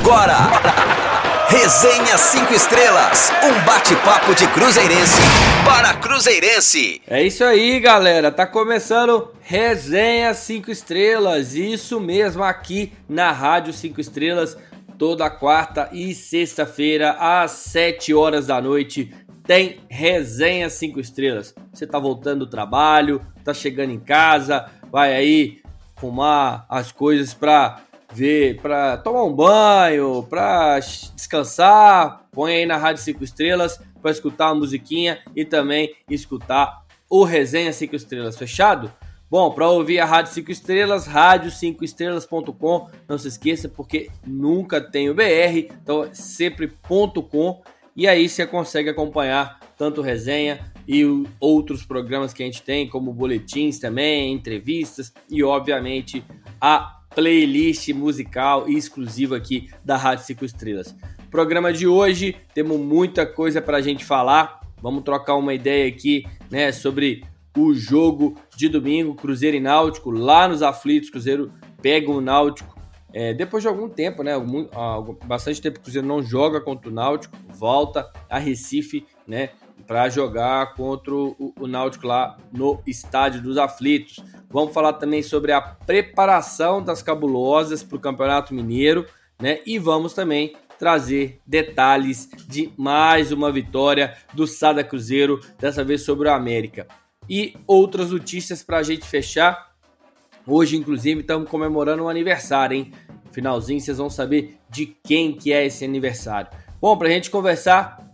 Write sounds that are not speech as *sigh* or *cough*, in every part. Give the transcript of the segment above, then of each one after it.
agora. Resenha 5 Estrelas, um bate-papo de Cruzeirense para Cruzeirense. É isso aí, galera. Tá começando Resenha 5 Estrelas. Isso mesmo aqui na Rádio 5 Estrelas, toda quarta e sexta-feira às 7 horas da noite. Tem Resenha 5 Estrelas. Você tá voltando do trabalho, tá chegando em casa, vai aí arrumar as coisas para ver, para tomar um banho, para descansar, põe aí na Rádio 5 Estrelas para escutar a musiquinha e também escutar o Resenha 5 Estrelas, fechado? Bom, para ouvir a Rádio 5 Estrelas, rádio5estrelas.com, não se esqueça porque nunca tem o BR, então é sempre .com e aí você consegue acompanhar tanto resenha e outros programas que a gente tem, como boletins também, entrevistas e obviamente a playlist musical exclusiva aqui da Rádio 5 Estrelas. Programa de hoje, temos muita coisa para a gente falar. Vamos trocar uma ideia aqui, né, sobre o jogo de domingo, Cruzeiro e Náutico, lá nos aflitos. Cruzeiro pega o Náutico é, depois de algum tempo, né, bastante tempo, o Cruzeiro não joga contra o Náutico, volta a Recife, né, para jogar contra o, o Náutico lá no Estádio dos Aflitos. Vamos falar também sobre a preparação das cabulosas para o Campeonato Mineiro, né? E vamos também trazer detalhes de mais uma vitória do Sada Cruzeiro, dessa vez sobre o América. E outras notícias para a gente fechar. Hoje, inclusive, estamos comemorando um aniversário, hein? Finalzinho, vocês vão saber de quem que é esse aniversário. Bom, para a gente conversar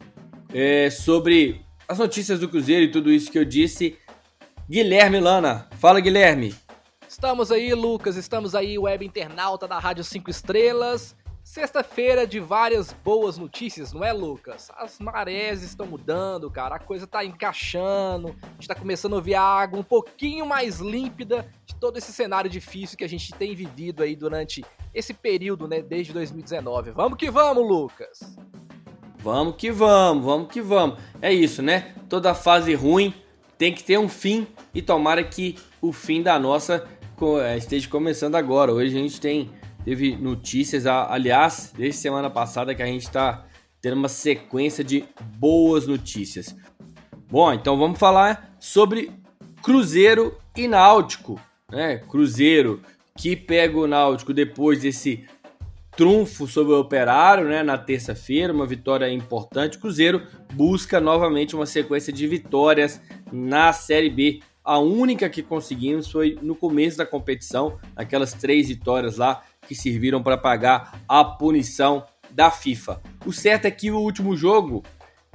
é, sobre as notícias do Cruzeiro e tudo isso que eu disse, Guilherme Lana. Fala, Guilherme. Estamos aí, Lucas. Estamos aí, web internauta da Rádio 5 Estrelas. Sexta-feira de várias boas notícias, não é, Lucas? As marés estão mudando, cara. A coisa tá encaixando. A gente tá começando a ouvir a água um pouquinho mais límpida de todo esse cenário difícil que a gente tem vivido aí durante esse período, né, desde 2019. Vamos que vamos, Lucas. Vamos que vamos, vamos que vamos. É isso, né? Toda fase ruim tem que ter um fim e tomara que o fim da nossa é, esteja começando agora. Hoje a gente tem teve notícias, aliás, desde semana passada que a gente está tendo uma sequência de boas notícias. Bom, então vamos falar sobre Cruzeiro e Náutico, né? Cruzeiro que pega o Náutico depois desse trunfo sobre o Operário, né, na terça-feira, uma vitória importante. Cruzeiro busca novamente uma sequência de vitórias na Série B. A única que conseguimos foi no começo da competição, aquelas três vitórias lá que serviram para pagar a punição da FIFA. O certo é que o último jogo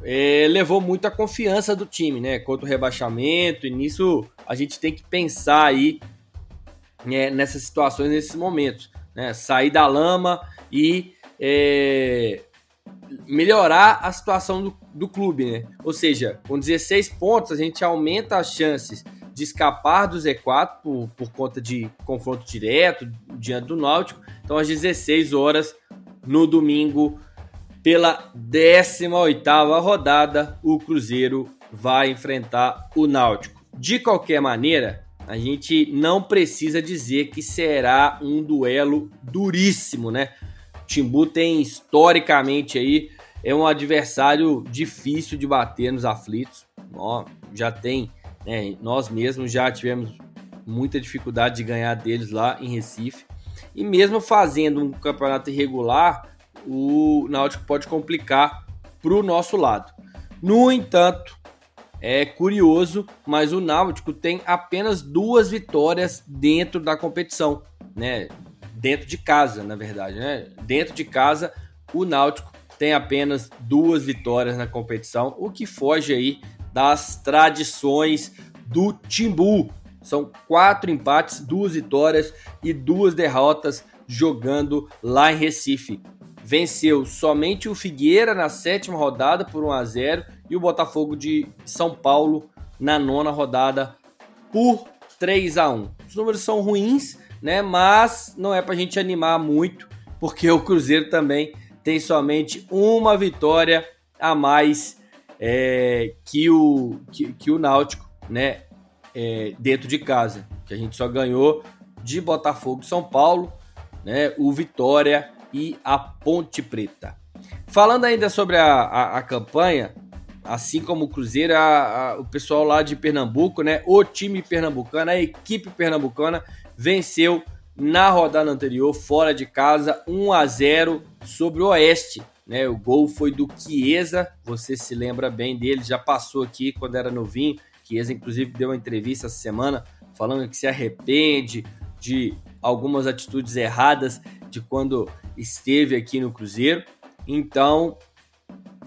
é, levou muito a confiança do time, né? Contra o rebaixamento, e nisso a gente tem que pensar aí né, nessas situações, nesses momentos né? Sair da lama e é, melhorar a situação do, do clube, né? Ou seja, com 16 pontos a gente aumenta as chances de escapar do Z4 por, por conta de confronto direto diante do Náutico. Então, às 16 horas no domingo, pela 18ª rodada, o Cruzeiro vai enfrentar o Náutico. De qualquer maneira, a gente não precisa dizer que será um duelo duríssimo, né? O Timbu tem historicamente aí é um adversário difícil de bater nos aflitos. Ó, já tem, né, nós mesmos já tivemos muita dificuldade de ganhar deles lá em Recife. E mesmo fazendo um campeonato irregular, o Náutico pode complicar para o nosso lado. No entanto, é curioso, mas o Náutico tem apenas duas vitórias dentro da competição, né? Dentro de casa, na verdade, né? Dentro de casa, o Náutico tem apenas duas vitórias na competição, o que foge aí das tradições do Timbu. São quatro empates, duas vitórias e duas derrotas jogando lá em Recife. Venceu somente o Figueira na sétima rodada por 1 a 0 e o Botafogo de São Paulo na nona rodada por 3 a 1. Os números são ruins, né? Mas não é para a gente animar muito, porque o Cruzeiro também tem somente uma vitória a mais é, que, o, que, que, o Náutico, né? É, dentro de casa, que a gente só ganhou de Botafogo São Paulo, né? O Vitória e a Ponte Preta. Falando ainda sobre a, a, a campanha, assim como o Cruzeiro, a, o pessoal lá de Pernambuco, né? O time pernambucano, a equipe pernambucana venceu na rodada anterior, fora de casa, 1 a 0 sobre o Oeste. Né, o gol foi do Chiesa, você se lembra bem dele, já passou aqui quando era novinho. Chiesa, inclusive, deu uma entrevista essa semana falando que se arrepende de algumas atitudes erradas de quando esteve aqui no Cruzeiro. Então,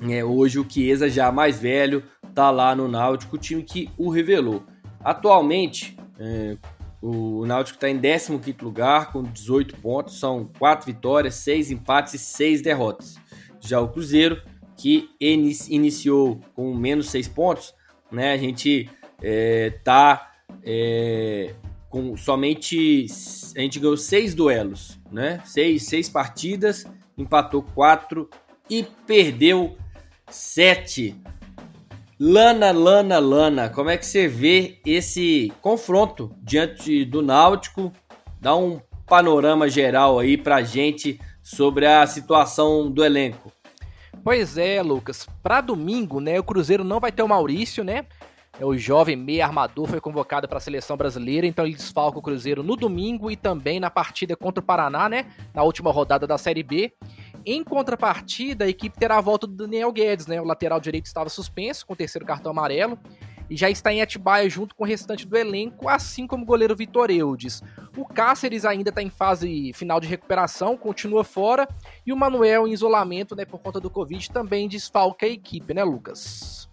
é, hoje o Chiesa, já mais velho, tá lá no Náutico, o time que o revelou. Atualmente, é, o Náutico está em 15 lugar com 18 pontos, são 4 vitórias, 6 empates e 6 derrotas. Já o Cruzeiro, que iniciou com menos 6 pontos, né? A gente é, tá é, com somente. A gente ganhou 6 duelos, né? 6, 6 partidas, empatou 4 e perdeu 7. Lana, Lana, Lana, como é que você vê esse confronto diante do Náutico? Dá um panorama geral aí pra gente sobre a situação do elenco. Pois é, Lucas. Para domingo, né, o Cruzeiro não vai ter o Maurício, né? É o jovem meia armador foi convocado para a seleção brasileira, então ele desfalca o Cruzeiro no domingo e também na partida contra o Paraná, né? Na última rodada da Série B. Em contrapartida, a equipe terá a volta do Daniel Guedes, né? O lateral direito estava suspenso com o terceiro cartão amarelo e já está em Atibaia junto com o restante do elenco, assim como o goleiro Vitor Eudes. O Cáceres ainda está em fase final de recuperação, continua fora, e o Manuel em isolamento né, por conta do Covid também desfalca a equipe, né, Lucas?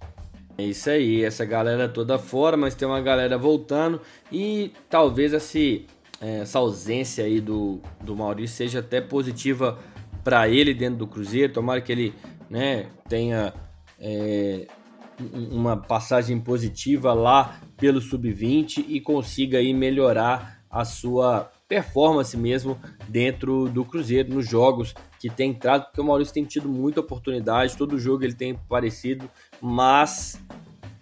É isso aí, essa galera toda fora, mas tem uma galera voltando e talvez esse, essa ausência aí do, do Maurício seja até positiva para ele dentro do Cruzeiro. Tomara que ele né, tenha é, uma passagem positiva lá pelo sub-20 e consiga aí melhorar a sua performance mesmo dentro do Cruzeiro nos jogos que tem entrado, porque o Maurício tem tido muita oportunidade, todo jogo ele tem parecido, mas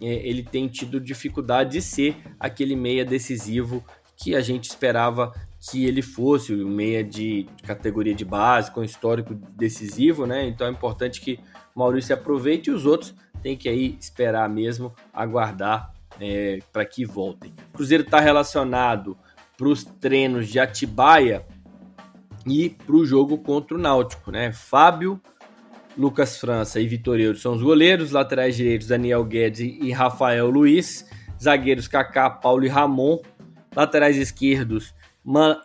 é, ele tem tido dificuldade de ser aquele meia decisivo que a gente esperava que ele fosse, o meia de categoria de base, com histórico decisivo, né? Então é importante que o Maurício aproveite e os outros tem que aí esperar mesmo, aguardar é, para que voltem. O Cruzeiro está relacionado para os treinos de Atibaia e para o jogo contra o Náutico, né? Fábio, Lucas França e Vitorino são os goleiros, laterais direitos Daniel Guedes e Rafael Luiz, zagueiros Kaká, Paulo e Ramon, laterais esquerdos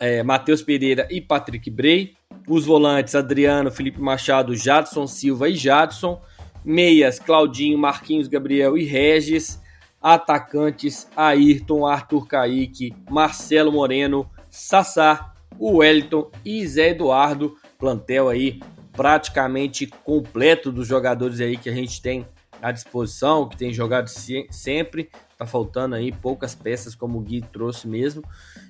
é, Matheus Pereira e Patrick Bray, os volantes Adriano, Felipe Machado, Jadson Silva e Jadson, Meias, Claudinho, Marquinhos, Gabriel e Regis. Atacantes, Ayrton, Arthur Caíque, Marcelo Moreno, Sassá, Wellington e Zé Eduardo. Plantel aí praticamente completo dos jogadores aí que a gente tem à disposição, que tem jogado sempre. Tá faltando aí poucas peças, como o Gui trouxe mesmo.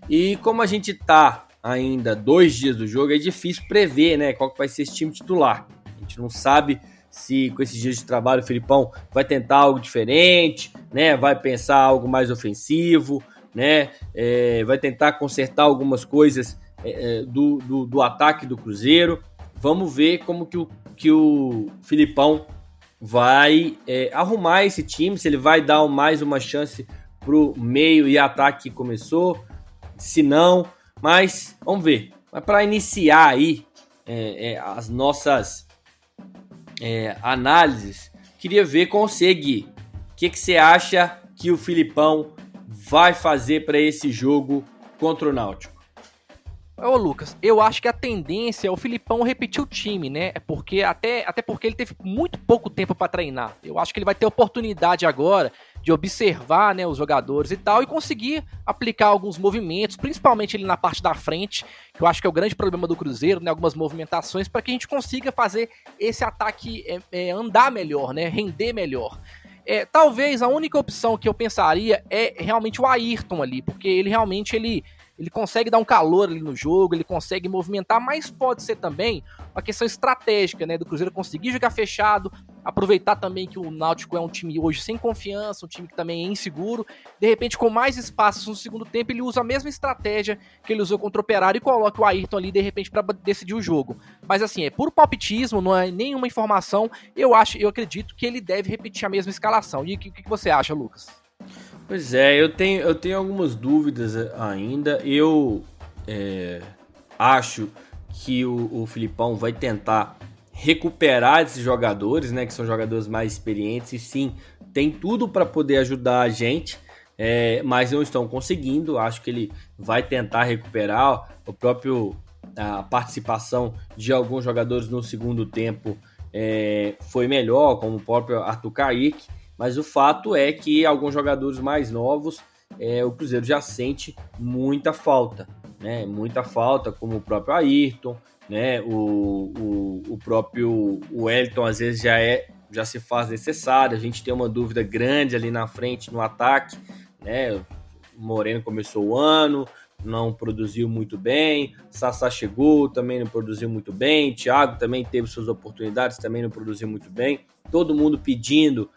E como a gente tá ainda dois dias do jogo, é difícil prever, né, qual que vai ser esse time titular. A gente não sabe se com esses dias de trabalho o Filipão vai tentar algo diferente, né? Vai pensar algo mais ofensivo, né? É, vai tentar consertar algumas coisas é, é, do, do, do, ataque do Cruzeiro. Vamos ver como que o, que o Filipão vai é, arrumar esse time, se ele vai dar mais uma chance pro meio e ataque que começou, se não, mas vamos ver. Mas para iniciar aí é, é, as nossas é, análises, queria ver com você, Gui. O que, que você acha que o Filipão vai fazer para esse jogo contra o Náutico? Ô Lucas, eu acho que a tendência é o Filipão repetir o time, né? É porque até, até porque ele teve muito pouco tempo para treinar. Eu acho que ele vai ter oportunidade agora de observar, né, os jogadores e tal e conseguir aplicar alguns movimentos, principalmente ali na parte da frente, que eu acho que é o grande problema do Cruzeiro, né? Algumas movimentações para que a gente consiga fazer esse ataque é, é, andar melhor, né? Render melhor. É, talvez a única opção que eu pensaria é realmente o Ayrton ali, porque ele realmente ele ele consegue dar um calor ali no jogo, ele consegue movimentar, mas pode ser também uma questão estratégica, né, do Cruzeiro conseguir jogar fechado, aproveitar também que o Náutico é um time hoje sem confiança, um time que também é inseguro, de repente com mais espaços no segundo tempo ele usa a mesma estratégia que ele usou contra o Operário e coloca o Ayrton ali de repente para decidir o jogo. Mas assim, é puro palpitismo, não é nenhuma informação, eu acho, eu acredito que ele deve repetir a mesma escalação. E o que, que você acha, Lucas? Pois é, eu tenho, eu tenho algumas dúvidas ainda. Eu é, acho que o, o Filipão vai tentar recuperar esses jogadores, né, que são jogadores mais experientes, e sim, tem tudo para poder ajudar a gente, é, mas não estão conseguindo. Acho que ele vai tentar recuperar o próprio a participação de alguns jogadores no segundo tempo é, foi melhor, como o próprio Arthur Kaique, mas o fato é que alguns jogadores mais novos é, o Cruzeiro já sente muita falta né? Muita falta, como o próprio Ayrton, né? O, o, o próprio Wellington às vezes já é já se faz necessário. A gente tem uma dúvida grande ali na frente no ataque, né? O Moreno começou o ano, não produziu muito bem. Sassá chegou, também não produziu muito bem. Thiago também teve suas oportunidades, também não produziu muito bem. Todo mundo pedindo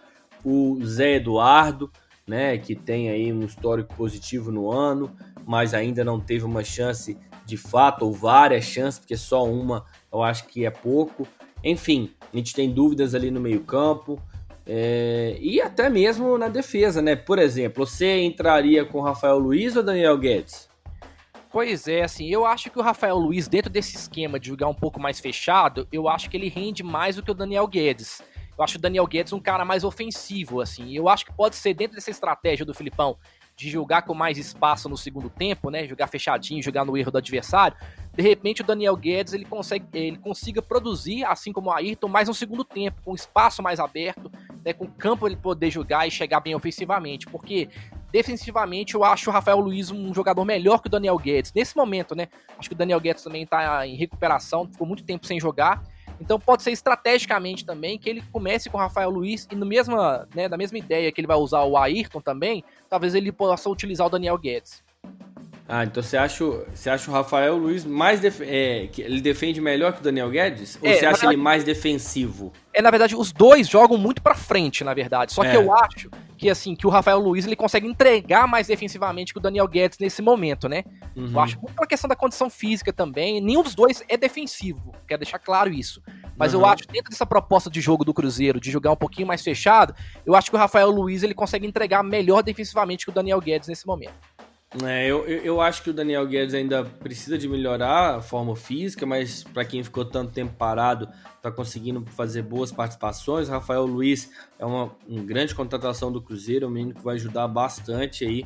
o Zé Eduardo, né, que tem aí um histórico positivo no ano mas ainda não teve uma chance de fato, ou várias chances, porque só uma eu acho que é pouco. Enfim, a gente tem dúvidas ali no meio-campo. É, e até mesmo na defesa, né? Por exemplo, você entraria com Rafael Luiz ou Daniel Guedes? Pois é, assim, eu acho que o Rafael Luiz, dentro desse esquema de jogar um pouco mais fechado, eu acho que ele rende mais do que o Daniel Guedes. Eu acho o Daniel Guedes um cara mais ofensivo, assim. Eu acho que pode ser dentro dessa estratégia do Filipão de jogar com mais espaço no segundo tempo, né? Jogar fechadinho, jogar no erro do adversário. De repente o Daniel Guedes ele consegue, ele consiga produzir, assim como o Ayrton, mais no segundo tempo, com espaço mais aberto, né? com campo ele poder jogar e chegar bem ofensivamente, porque defensivamente eu acho o Rafael Luiz um jogador melhor que o Daniel Guedes nesse momento, né? Acho que o Daniel Guedes também está em recuperação, ficou muito tempo sem jogar. Então pode ser estrategicamente também que ele comece com o Rafael Luiz e no mesma, né, da mesma ideia que ele vai usar o Ayrton também, talvez ele possa utilizar o Daniel Guedes. Ah, então você acha, você acha o Rafael Luiz mais def é, que ele defende melhor que o Daniel Guedes? Ou é, você acha verdade, ele mais defensivo? É, na verdade, os dois jogam muito para frente, na verdade. Só é. que eu acho que assim, que o Rafael Luiz ele consegue entregar mais defensivamente que o Daniel Guedes nesse momento, né? Uhum. Eu acho muito pela questão da condição física também. Nenhum dos dois é defensivo, quero deixar claro isso. Mas uhum. eu acho, dentro dessa proposta de jogo do Cruzeiro, de jogar um pouquinho mais fechado, eu acho que o Rafael Luiz ele consegue entregar melhor defensivamente que o Daniel Guedes nesse momento. É, eu, eu acho que o Daniel Guedes ainda precisa de melhorar a forma física, mas para quem ficou tanto tempo parado, está conseguindo fazer boas participações. Rafael Luiz é uma, uma grande contratação do Cruzeiro, um menino que vai ajudar bastante aí.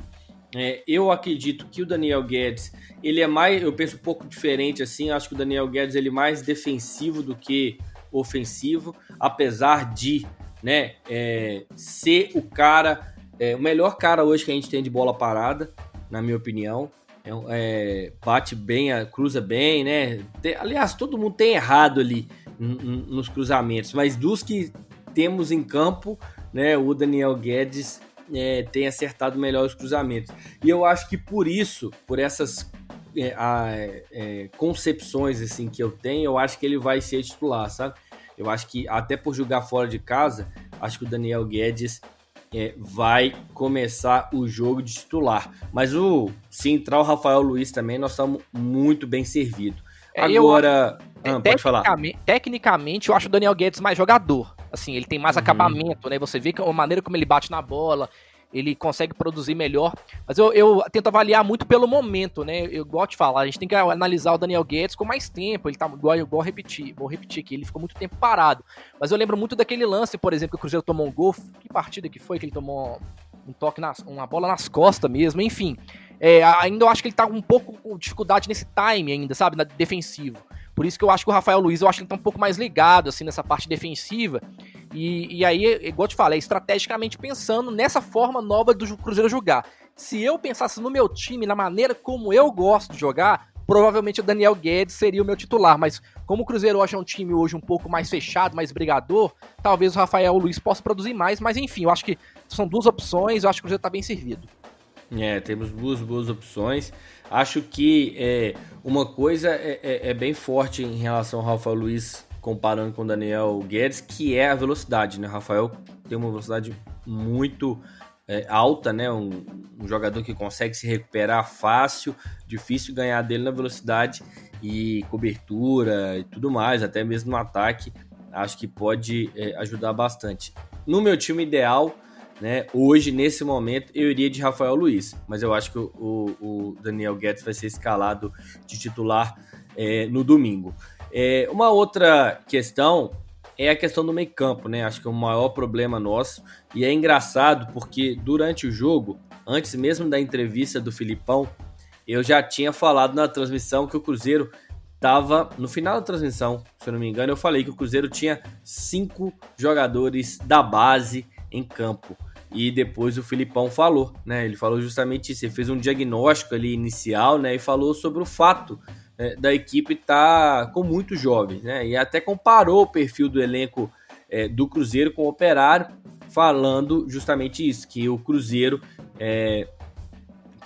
É, eu acredito que o Daniel Guedes, ele é mais, eu penso um pouco diferente assim, acho que o Daniel Guedes ele é mais defensivo do que ofensivo, apesar de né, é, ser o cara, é, o melhor cara hoje que a gente tem de bola parada na minha opinião. É, é, bate bem, cruza bem, né? Tem, aliás, todo mundo tem errado ali nos cruzamentos, mas dos que temos em campo, né? O Daniel Guedes é, tem acertado melhor os cruzamentos. E eu acho que por isso, por essas é, é, concepções assim que eu tenho, eu acho que ele vai ser titular, sabe? Eu acho que até por jogar fora de casa, acho que o Daniel Guedes é, vai começar o jogo de titular. Mas o se entrar o Rafael Luiz também, nós estamos muito bem servidos. É, Agora, eu, ah, pode falar. Tecnicamente, eu acho o Daniel Guedes mais jogador. Assim, ele tem mais uhum. acabamento, né? Você vê que a maneira como ele bate na bola, ele consegue produzir melhor. Mas eu, eu tento avaliar muito pelo momento, né? Eu gosto de falar, a gente tem que analisar o Daniel Guedes com mais tempo. Ele tá igual, igual repetir, vou repetir aqui, ele ficou muito tempo parado. Mas eu lembro muito daquele lance, por exemplo, que o Cruzeiro tomou um gol. Que partida que foi que ele tomou um toque, nas, uma bola nas costas mesmo, enfim. É, ainda eu acho que ele tá um pouco com dificuldade nesse time ainda, sabe? Na defensivo. Por isso que eu acho que o Rafael Luiz, eu acho que ele tá um pouco mais ligado, assim, nessa parte defensiva. E, e aí, igual eu te falei, estrategicamente pensando nessa forma nova do Cruzeiro jogar. Se eu pensasse no meu time, na maneira como eu gosto de jogar, provavelmente o Daniel Guedes seria o meu titular. Mas como o Cruzeiro hoje é um time hoje um pouco mais fechado, mais brigador, talvez o Rafael Luiz possa produzir mais. Mas enfim, eu acho que são duas opções, eu acho que o Cruzeiro tá bem servido. É, temos duas boas opções. Acho que é, uma coisa é, é, é, bem forte em relação ao Rafael Luiz comparando com o Daniel Guedes, que é a velocidade, né? Rafael tem uma velocidade muito é, alta, né? Um, um, jogador que consegue se recuperar fácil, difícil ganhar dele na velocidade e cobertura e tudo mais, até mesmo no ataque, acho que pode é, ajudar bastante. No meu time ideal, né? Hoje, nesse momento, eu iria de Rafael Luiz, mas eu acho que o, o Daniel Guedes vai ser escalado de titular é, no domingo. É, uma outra questão é a questão do meio campo, né? Acho que é o maior problema nosso. E é engraçado porque durante o jogo, antes mesmo da entrevista do Filipão, eu já tinha falado na transmissão que o Cruzeiro estava no final da transmissão, se eu não me engano, eu falei que o Cruzeiro tinha cinco jogadores da base em campo. E depois o Filipão falou, né? Ele falou justamente isso. Ele fez um diagnóstico ali inicial, né? E falou sobre o fato é, da equipe estar tá com muitos jovens, né? E até comparou o perfil do elenco é, do Cruzeiro com o Operário, falando justamente isso, que o Cruzeiro é,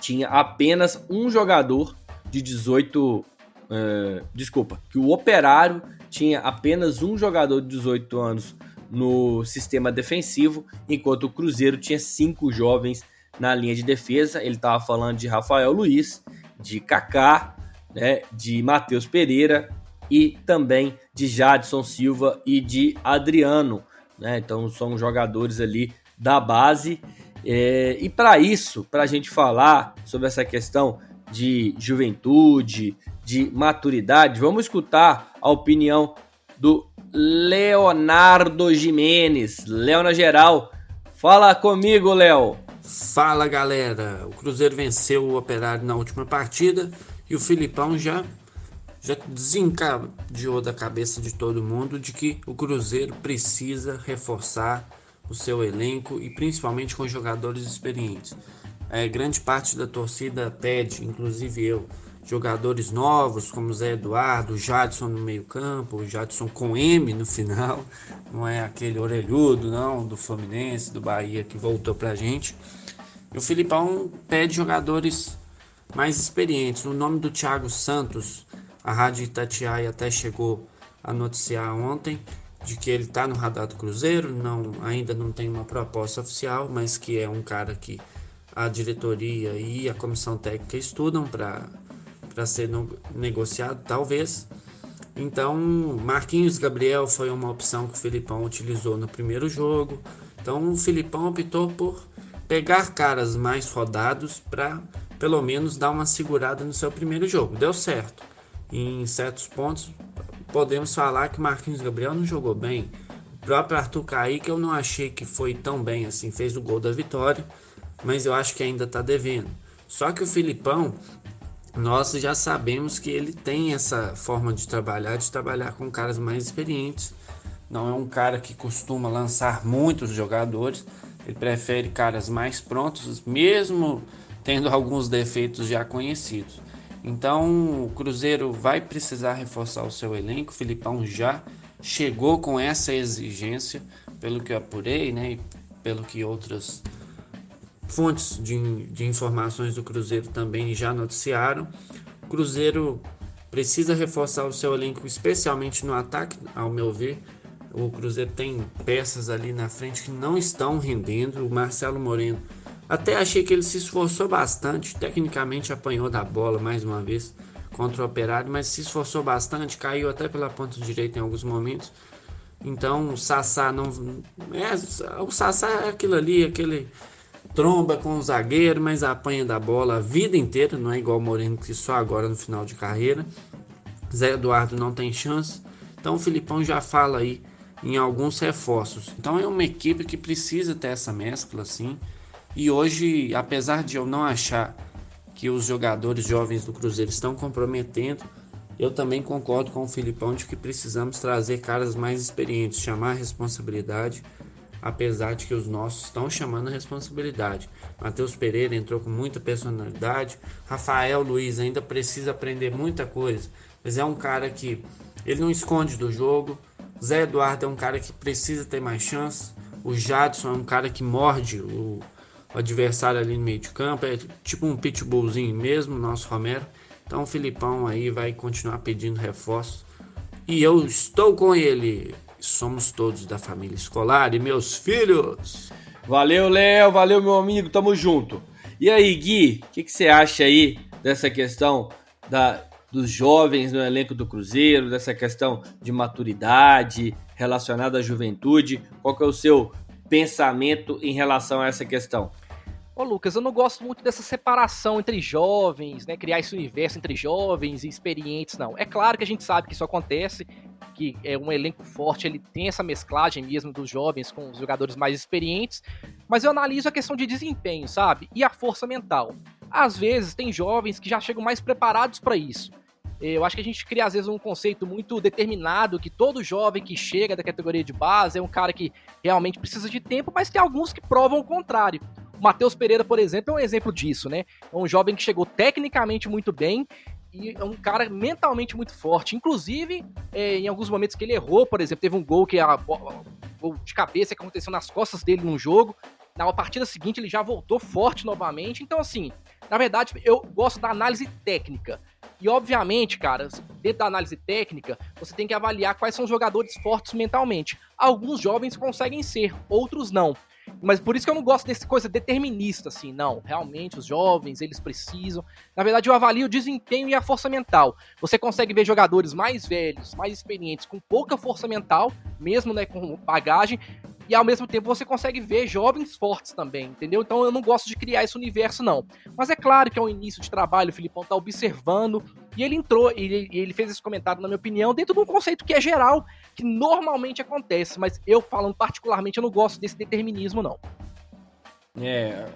tinha apenas um jogador de 18. É, desculpa, que o Operário tinha apenas um jogador de 18 anos no sistema defensivo, enquanto o Cruzeiro tinha cinco jovens na linha de defesa. Ele estava falando de Rafael Luiz, de Kaká, né, de Matheus Pereira e também de Jadson Silva e de Adriano. Né? Então são jogadores ali da base. É, e para isso, para a gente falar sobre essa questão de juventude, de maturidade, vamos escutar a opinião do Leonardo Jimenez, Léo na geral. Fala comigo, Léo. Fala, galera. O Cruzeiro venceu o Operário na última partida o Filipão já já desencadeou da cabeça de todo mundo de que o Cruzeiro precisa reforçar o seu elenco e principalmente com jogadores experientes. É, grande parte da torcida pede, inclusive eu, jogadores novos como Zé Eduardo, Jadson no meio-campo, Jadson com M no final, *laughs* não é aquele orelhudo não do Fluminense, do Bahia que voltou pra gente. E o Filipão pede jogadores mais experientes. No nome do Thiago Santos, a Rádio Itatiaia até chegou a noticiar ontem de que ele está no radar do Cruzeiro, não ainda não tem uma proposta oficial, mas que é um cara que a diretoria e a comissão técnica estudam para ser no, negociado, talvez. Então, Marquinhos Gabriel foi uma opção que o Filipão utilizou no primeiro jogo. Então, o Filipão optou por pegar caras mais rodados para pelo menos dar uma segurada no seu primeiro jogo. Deu certo. Em certos pontos, podemos falar que Marquinhos Gabriel não jogou bem. O próprio Arthur Kaique eu não achei que foi tão bem assim, fez o gol da vitória, mas eu acho que ainda está devendo. Só que o Filipão nós já sabemos que ele tem essa forma de trabalhar, de trabalhar com caras mais experientes. Não é um cara que costuma lançar muitos jogadores, ele prefere caras mais prontos, mesmo tendo alguns defeitos já conhecidos. Então o Cruzeiro vai precisar reforçar o seu elenco. O Filipão já chegou com essa exigência, pelo que eu apurei, né? E pelo que outras Fontes de, de informações do Cruzeiro também já noticiaram. O Cruzeiro precisa reforçar o seu elenco, especialmente no ataque, ao meu ver. O Cruzeiro tem peças ali na frente que não estão rendendo. O Marcelo Moreno, até achei que ele se esforçou bastante, tecnicamente apanhou da bola mais uma vez contra o Operário, mas se esforçou bastante, caiu até pela ponta direita em alguns momentos. Então o Sassá não. É, o Sassá é aquilo ali, aquele tromba com o zagueiro, mas apanha da bola a vida inteira, não é igual o Moreno que só agora no final de carreira. Zé Eduardo não tem chance. Então o Filipão já fala aí em alguns reforços. Então é uma equipe que precisa ter essa mescla assim. E hoje, apesar de eu não achar que os jogadores jovens do Cruzeiro estão comprometendo, eu também concordo com o Filipão de que precisamos trazer caras mais experientes, chamar a responsabilidade apesar de que os nossos estão chamando a responsabilidade. Matheus Pereira entrou com muita personalidade, Rafael Luiz ainda precisa aprender muita coisa, mas é um cara que ele não esconde do jogo. Zé Eduardo é um cara que precisa ter mais chance. O Jadson é um cara que morde o, o adversário ali no meio de campo, é tipo um pitbullzinho mesmo, nosso Romero. Então o Filipão aí vai continuar pedindo reforços e eu estou com ele. Somos todos da família escolar e meus filhos. Valeu, Léo, valeu, meu amigo, tamo junto. E aí, Gui, o que, que você acha aí dessa questão da, dos jovens no elenco do Cruzeiro, dessa questão de maturidade relacionada à juventude? Qual que é o seu pensamento em relação a essa questão? Ô Lucas, eu não gosto muito dessa separação entre jovens, né? Criar esse universo entre jovens e experientes, não. É claro que a gente sabe que isso acontece, que é um elenco forte, ele tem essa mesclagem mesmo dos jovens com os jogadores mais experientes, mas eu analiso a questão de desempenho, sabe? E a força mental. Às vezes tem jovens que já chegam mais preparados para isso. Eu acho que a gente cria, às vezes, um conceito muito determinado que todo jovem que chega da categoria de base é um cara que realmente precisa de tempo, mas tem alguns que provam o contrário. Matheus Pereira, por exemplo, é um exemplo disso, né? É um jovem que chegou tecnicamente muito bem e é um cara mentalmente muito forte. Inclusive, é, em alguns momentos que ele errou, por exemplo, teve um gol que a, gol de cabeça que aconteceu nas costas dele num jogo. Na partida seguinte ele já voltou forte novamente. Então, assim, na verdade, eu gosto da análise técnica. E obviamente, cara, dentro da análise técnica, você tem que avaliar quais são os jogadores fortes mentalmente. Alguns jovens conseguem ser, outros não. Mas por isso que eu não gosto dessa coisa determinista, assim, não. Realmente, os jovens, eles precisam. Na verdade, eu avalio o desempenho e a força mental. Você consegue ver jogadores mais velhos, mais experientes, com pouca força mental, mesmo né, com bagagem, e ao mesmo tempo você consegue ver jovens fortes também, entendeu? Então eu não gosto de criar esse universo, não. Mas é claro que é um início de trabalho, o Filipão tá observando, e ele entrou, e ele, ele, fez esse comentário, na minha opinião, dentro de um conceito que é geral, que normalmente acontece, mas eu falando particularmente, eu não gosto desse determinismo, não. É,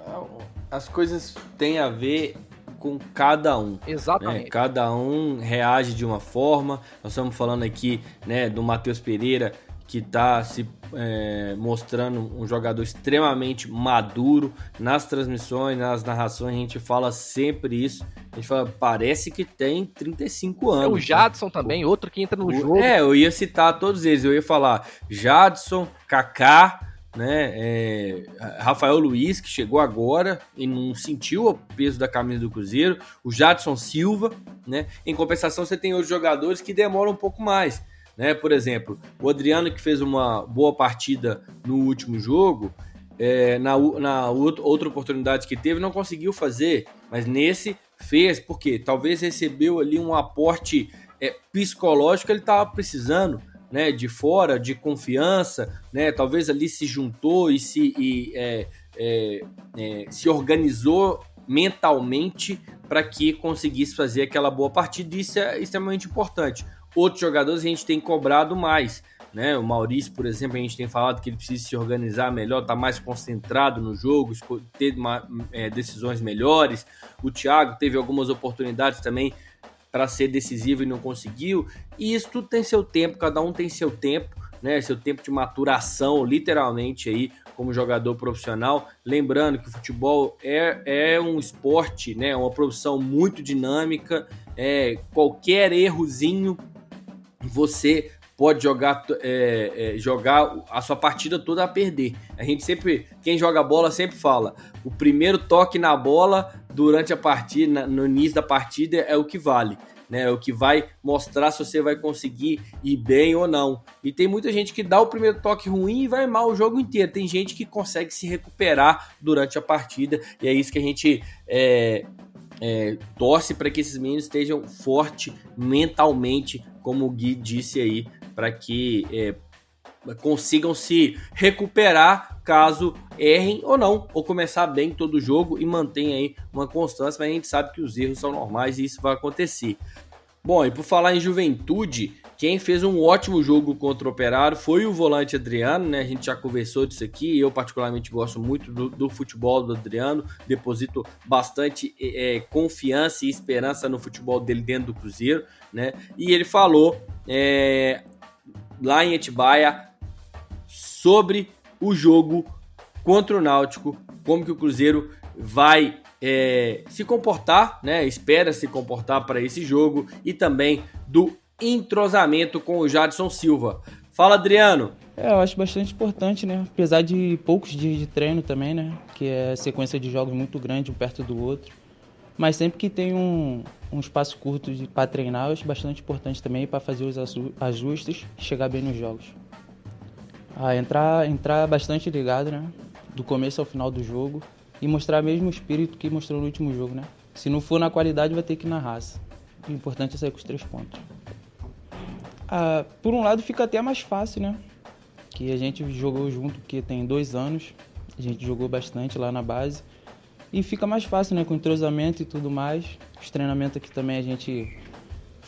as coisas têm a ver com cada um. Né? Exatamente. Né? Cada um reage de uma forma. Nós estamos falando aqui né, do Matheus Pereira, que está se é, mostrando um jogador extremamente maduro nas transmissões, nas narrações, a gente fala sempre isso. A gente fala, parece que tem 35 anos. É o Jadson também, o, outro que entra no o, jogo. É, eu ia citar todos eles, eu ia falar Jadson, Kaká, né, é, Rafael Luiz, que chegou agora e não sentiu o peso da camisa do Cruzeiro, o Jadson Silva, né, em compensação você tem outros jogadores que demoram um pouco mais. Né? Por exemplo, o Adriano que fez uma boa partida no último jogo, é, na, na outra oportunidade que teve, não conseguiu fazer, mas nesse fez, porque talvez recebeu ali um aporte é, psicológico que ele estava precisando, né, de fora, de confiança, né, talvez ali se juntou e se, e, é, é, é se organizou mentalmente para que conseguisse fazer aquela boa partida, isso é extremamente importante. Outros jogadores a gente tem cobrado mais. Né? O Maurício, por exemplo, a gente tem falado que ele precisa se organizar melhor, estar tá mais concentrado no jogo, ter uma, é, decisões melhores. O Thiago teve algumas oportunidades também para ser decisivo e não conseguiu. E isso tudo tem seu tempo, cada um tem seu tempo, né? Seu tempo de maturação, literalmente aí como jogador profissional. Lembrando que o futebol é, é um esporte, né? Uma profissão muito dinâmica. É, qualquer errozinho você pode jogar, é, é, jogar a sua partida toda a perder. A gente sempre, quem joga bola sempre fala, o primeiro toque na bola durante a partida, no início da partida é o que vale. Né, é o que vai mostrar se você vai conseguir ir bem ou não. E tem muita gente que dá o primeiro toque ruim e vai mal o jogo inteiro. Tem gente que consegue se recuperar durante a partida e é isso que a gente é, é, torce para que esses meninos estejam fortes mentalmente como o Gui disse aí, para que é, consigam se recuperar caso errem ou não, ou começar bem todo o jogo e mantenha aí uma constância, mas a gente sabe que os erros são normais e isso vai acontecer. Bom, e por falar em juventude, quem fez um ótimo jogo contra o Operário foi o volante Adriano, né? A gente já conversou disso aqui. Eu, particularmente, gosto muito do, do futebol do Adriano, deposito bastante é, confiança e esperança no futebol dele dentro do Cruzeiro, né? E ele falou é, lá em Etibaia sobre o jogo contra o Náutico, como que o Cruzeiro vai é, se comportar, né? Espera se comportar para esse jogo e também do entrosamento com o Jadson Silva. Fala, Adriano. É, eu acho bastante importante, né? Apesar de poucos dias de treino também, né? Que é sequência de jogos muito grande um perto do outro. Mas sempre que tem um, um espaço curto para treinar, eu acho bastante importante também para fazer os ajustes e chegar bem nos jogos. Ah, entrar, entrar bastante ligado, né? Do começo ao final do jogo e mostrar mesmo o espírito que mostrou no último jogo, né? Se não for na qualidade, vai ter que ir na raça. O importante é sair com os três pontos. Ah, por um lado, fica até mais fácil, né? Que a gente jogou junto, porque tem dois anos. A gente jogou bastante lá na base. E fica mais fácil, né? Com entrosamento e tudo mais. Os treinamentos aqui também a gente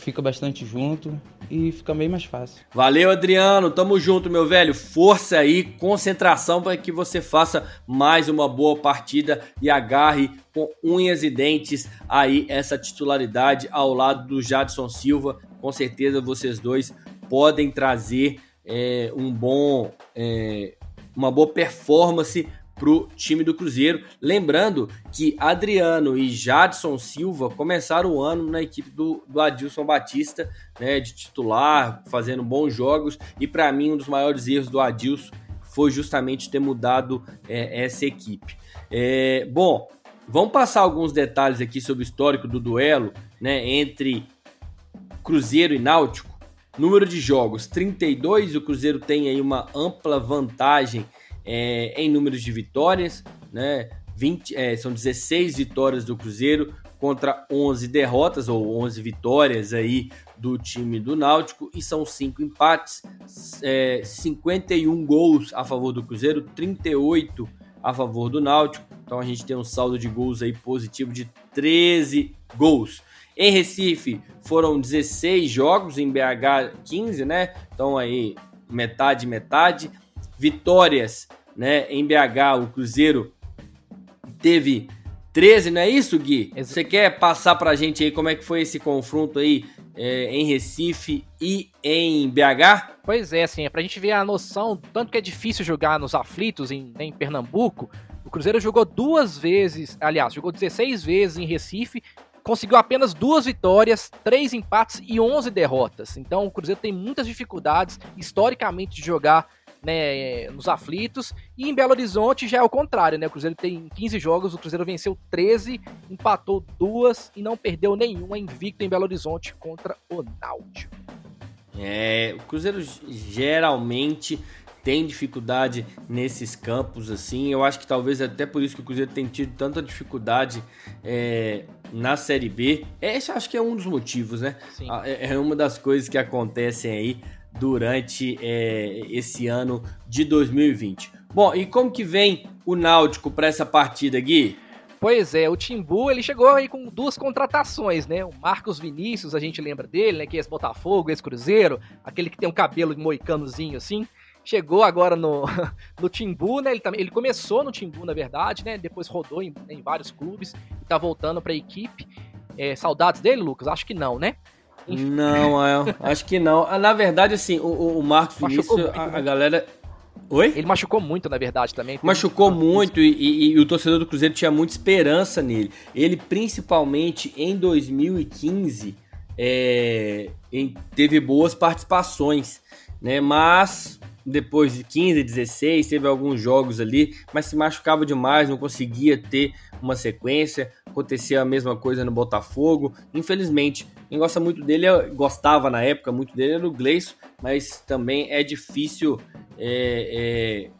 fica bastante junto e fica bem mais fácil. Valeu, Adriano. Tamo junto, meu velho. Força aí, concentração para que você faça mais uma boa partida e agarre com unhas e dentes aí essa titularidade ao lado do Jadson Silva. Com certeza vocês dois podem trazer é, um bom, é, uma boa performance pro time do Cruzeiro. Lembrando que Adriano e Jadson Silva começaram o ano na equipe do, do Adilson Batista, né, de titular, fazendo bons jogos. E para mim, um dos maiores erros do Adilson foi justamente ter mudado é, essa equipe. É, bom, vamos passar alguns detalhes aqui sobre o histórico do duelo né, entre Cruzeiro e Náutico. Número de jogos 32, o Cruzeiro tem aí uma ampla vantagem é, em números de vitórias, né? 20, é, são 16 vitórias do Cruzeiro contra 11 derrotas ou 11 vitórias aí do time do Náutico e são 5 empates, é, 51 gols a favor do Cruzeiro, 38 a favor do Náutico. Então a gente tem um saldo de gols aí positivo de 13 gols. Em Recife foram 16 jogos, em BH 15, né? Então aí metade metade vitórias né, em BH, o Cruzeiro teve 13, não é isso, Gui? Você quer passar pra gente aí como é que foi esse confronto aí é, em Recife e em BH? Pois é, assim, é pra gente ver a noção, tanto que é difícil jogar nos aflitos em, em Pernambuco, o Cruzeiro jogou duas vezes, aliás, jogou 16 vezes em Recife, conseguiu apenas duas vitórias, três empates e 11 derrotas. Então o Cruzeiro tem muitas dificuldades historicamente de jogar né, nos aflitos. E em Belo Horizonte já é o contrário, né? O Cruzeiro tem 15 jogos, o Cruzeiro venceu 13, empatou duas e não perdeu nenhuma invicto em Belo Horizonte contra o Náutico. É, o Cruzeiro geralmente tem dificuldade nesses campos assim. Eu acho que talvez até por isso que o Cruzeiro tem tido tanta dificuldade é, na Série B. Esse acho que é um dos motivos, né? Sim. É, é uma das coisas que acontecem aí durante é, esse ano de 2020. Bom, e como que vem o Náutico para essa partida, Gui? Pois é, o Timbu ele chegou aí com duas contratações, né? O Marcos Vinícius, a gente lembra dele, né? Que é ex-Botafogo, ex-Cruzeiro, aquele que tem um cabelo moicanozinho assim. Chegou agora no, *laughs* no Timbu, né? Ele, também, ele começou no Timbu, na verdade, né? Depois rodou em, em vários clubes e tá voltando para a equipe. É, saudades dele, Lucas? Acho que não, né? Não, é, acho que não. Ah, na verdade, assim, o, o Marcos Vinícius, a, a, né? galera. Oi? Ele machucou muito, na verdade, também. Machucou muito e, e, e, o torcedor do Cruzeiro tinha muita esperança nele. Ele, principalmente em 2015, é, em, teve boas participações, né? Mas depois de 15, 16, teve alguns jogos ali, mas se machucava demais, não conseguia ter uma sequência. Acontecia a mesma coisa no Botafogo. Infelizmente, quem gosta muito dele, gostava na época muito dele, era o Gleison, mas também é difícil é, é,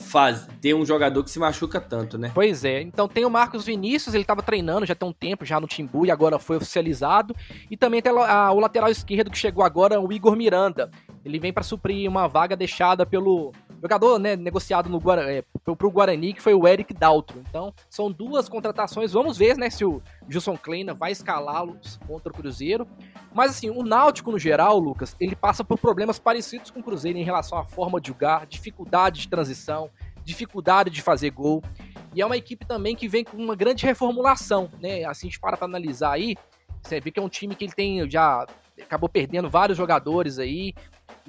faz, ter um jogador que se machuca tanto, né? Pois é. Então tem o Marcos Vinícius, ele estava treinando já tem um tempo já no Timbu e agora foi oficializado. E também tem a, o lateral esquerdo que chegou agora, o Igor Miranda. Ele vem para suprir uma vaga deixada pelo jogador, né, negociado no Guarani, é, pro Guarani, que foi o Eric Daltro. Então, são duas contratações. Vamos ver, né, se o Gilson Kleina vai escalá-los contra o Cruzeiro. Mas assim, o Náutico no geral, Lucas, ele passa por problemas parecidos com o Cruzeiro em relação à forma de jogar, dificuldade de transição, dificuldade de fazer gol. E é uma equipe também que vem com uma grande reformulação, né? Assim, a gente para pra analisar aí, você vê que é um time que ele tem já acabou perdendo vários jogadores aí,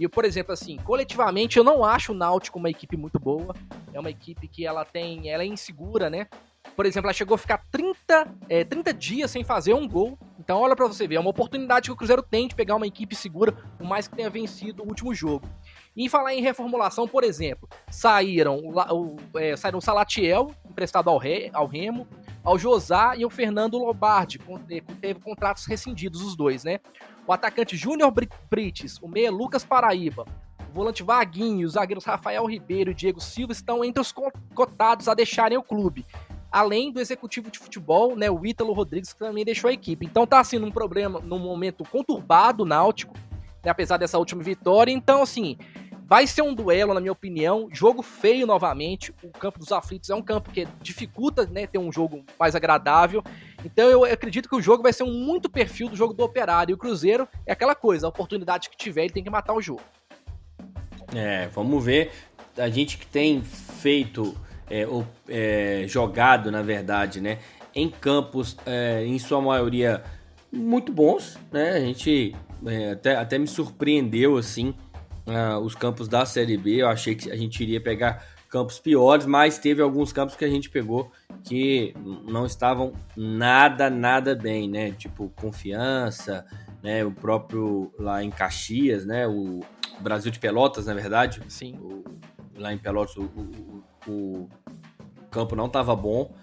e, por exemplo, assim, coletivamente eu não acho o Náutico uma equipe muito boa. É uma equipe que ela tem. Ela é insegura, né? Por exemplo, ela chegou a ficar 30, é, 30 dias sem fazer um gol. Então, olha para você ver, é uma oportunidade que o Cruzeiro tem de pegar uma equipe segura, por mais que tenha vencido o último jogo. E falar em reformulação, por exemplo, saíram o, o, é, saíram o Salatiel, emprestado ao, Re, ao Remo, ao Josá e ao Fernando Lobardi, teve contratos rescindidos os dois, né? O atacante Júnior Brites, o meia Lucas Paraíba, o volante Vaguinho, os zagueiros Rafael Ribeiro e Diego Silva estão entre os cotados a deixarem o clube. Além do executivo de futebol, né, o Ítalo Rodrigues, que também deixou a equipe. Então tá assim num problema, num momento conturbado náutico, né, apesar dessa última vitória. Então, assim, vai ser um duelo, na minha opinião. Jogo feio novamente. O campo dos aflitos é um campo que dificulta né, ter um jogo mais agradável. Então eu acredito que o jogo vai ser um muito perfil do jogo do Operário. E o Cruzeiro é aquela coisa, a oportunidade que tiver, ele tem que matar o jogo. É, vamos ver. A gente que tem feito, é, é, jogado, na verdade, né, em campos, é, em sua maioria, muito bons, né? A gente é, até, até me surpreendeu, assim, uh, os campos da Série B. Eu achei que a gente iria pegar campos piores, mas teve alguns campos que a gente pegou que não estavam nada, nada bem, né? Tipo, confiança, né? O próprio lá em Caxias, né? O Brasil de Pelotas, na verdade. Sim. O, lá em Pelotas o, o, o campo não estava bom.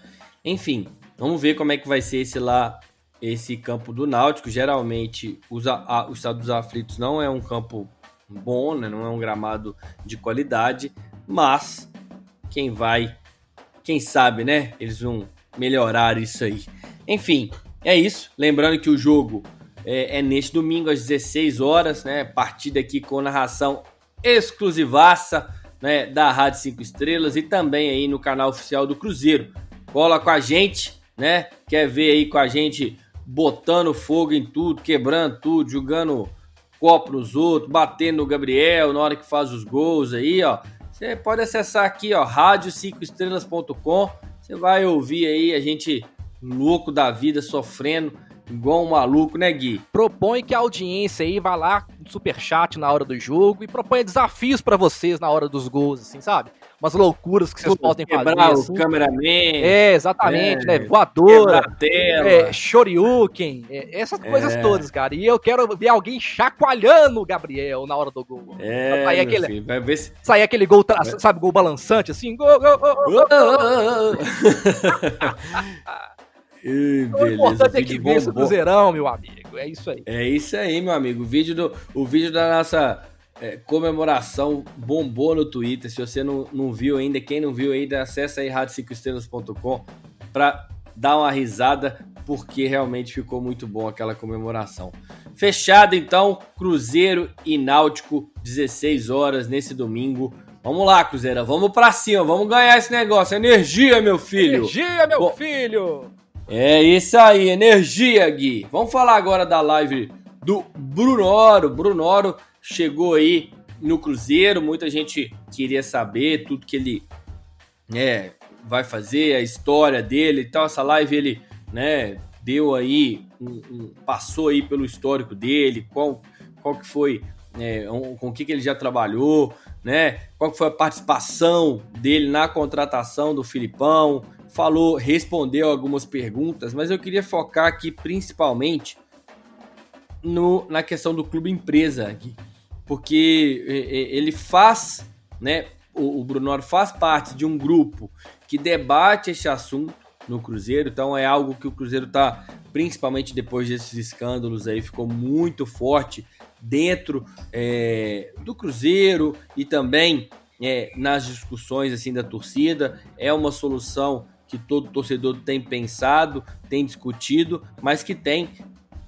Enfim, vamos ver como é que vai ser esse lá, esse campo do Náutico. Geralmente, os, a, o Estado dos Aflitos não é um campo bom, né? Não é um gramado de qualidade, mas quem vai, quem sabe, né? Eles vão melhorar isso aí. Enfim, é isso. Lembrando que o jogo é, é neste domingo às 16 horas, né? Partida aqui com narração exclusivaça, né? Da Rádio 5 Estrelas e também aí no canal oficial do Cruzeiro. Cola com a gente, né? Quer ver aí com a gente botando fogo em tudo, quebrando tudo, jogando copo nos outros, batendo no Gabriel na hora que faz os gols aí, ó. Você pode acessar aqui, ó, rádio5estrelas.com. Você vai ouvir aí a gente louco da vida, sofrendo igual um maluco, né, Gui? Propõe que a audiência aí vá lá no superchat na hora do jogo e propõe desafios para vocês na hora dos gols, assim, sabe? Umas loucuras que vocês Pô, podem fazer. Quebrar assim. o cameraman. É, exatamente, é, né? Voadora. É, Shoryuken. É, essas é. coisas todas, cara. E eu quero ver alguém chacoalhando o Gabriel na hora do gol. É, sair aquele, filho, vai ver se... sair aquele gol, sabe, gol balançante, assim. Gol, gol, gol, gol. *laughs* beleza, o importante é que vença o Cruzeirão, meu amigo. É isso aí. É isso aí, meu amigo. O vídeo, do, o vídeo da nossa é, comemoração bombou no Twitter. Se você não, não viu ainda, quem não viu ainda, acessa aí rádio5estrelas.com para dar uma risada, porque realmente ficou muito bom aquela comemoração. Fechado então, Cruzeiro e Náutico, 16 horas nesse domingo. Vamos lá, Cruzeiro, vamos para cima, vamos ganhar esse negócio. Energia, meu filho! Energia, meu bom, filho! É isso aí, energia, Gui. Vamos falar agora da live do Brunoro. Brunoro chegou aí no Cruzeiro, muita gente queria saber tudo que ele né, vai fazer, a história dele e tal. Essa live ele né, deu aí, um, um, passou aí pelo histórico dele, qual, qual que foi, é, um, com o que, que ele já trabalhou, né? Qual que foi a participação dele na contratação do Filipão, falou, respondeu algumas perguntas, mas eu queria focar aqui principalmente no, na questão do clube empresa aqui porque ele faz, né? O, Bruno faz parte de um grupo que debate esse assunto no Cruzeiro, então é algo que o Cruzeiro está, principalmente depois desses escândalos aí, ficou muito forte dentro é, do Cruzeiro e também é, nas discussões assim da torcida. É uma solução que todo torcedor tem pensado, tem discutido, mas que tem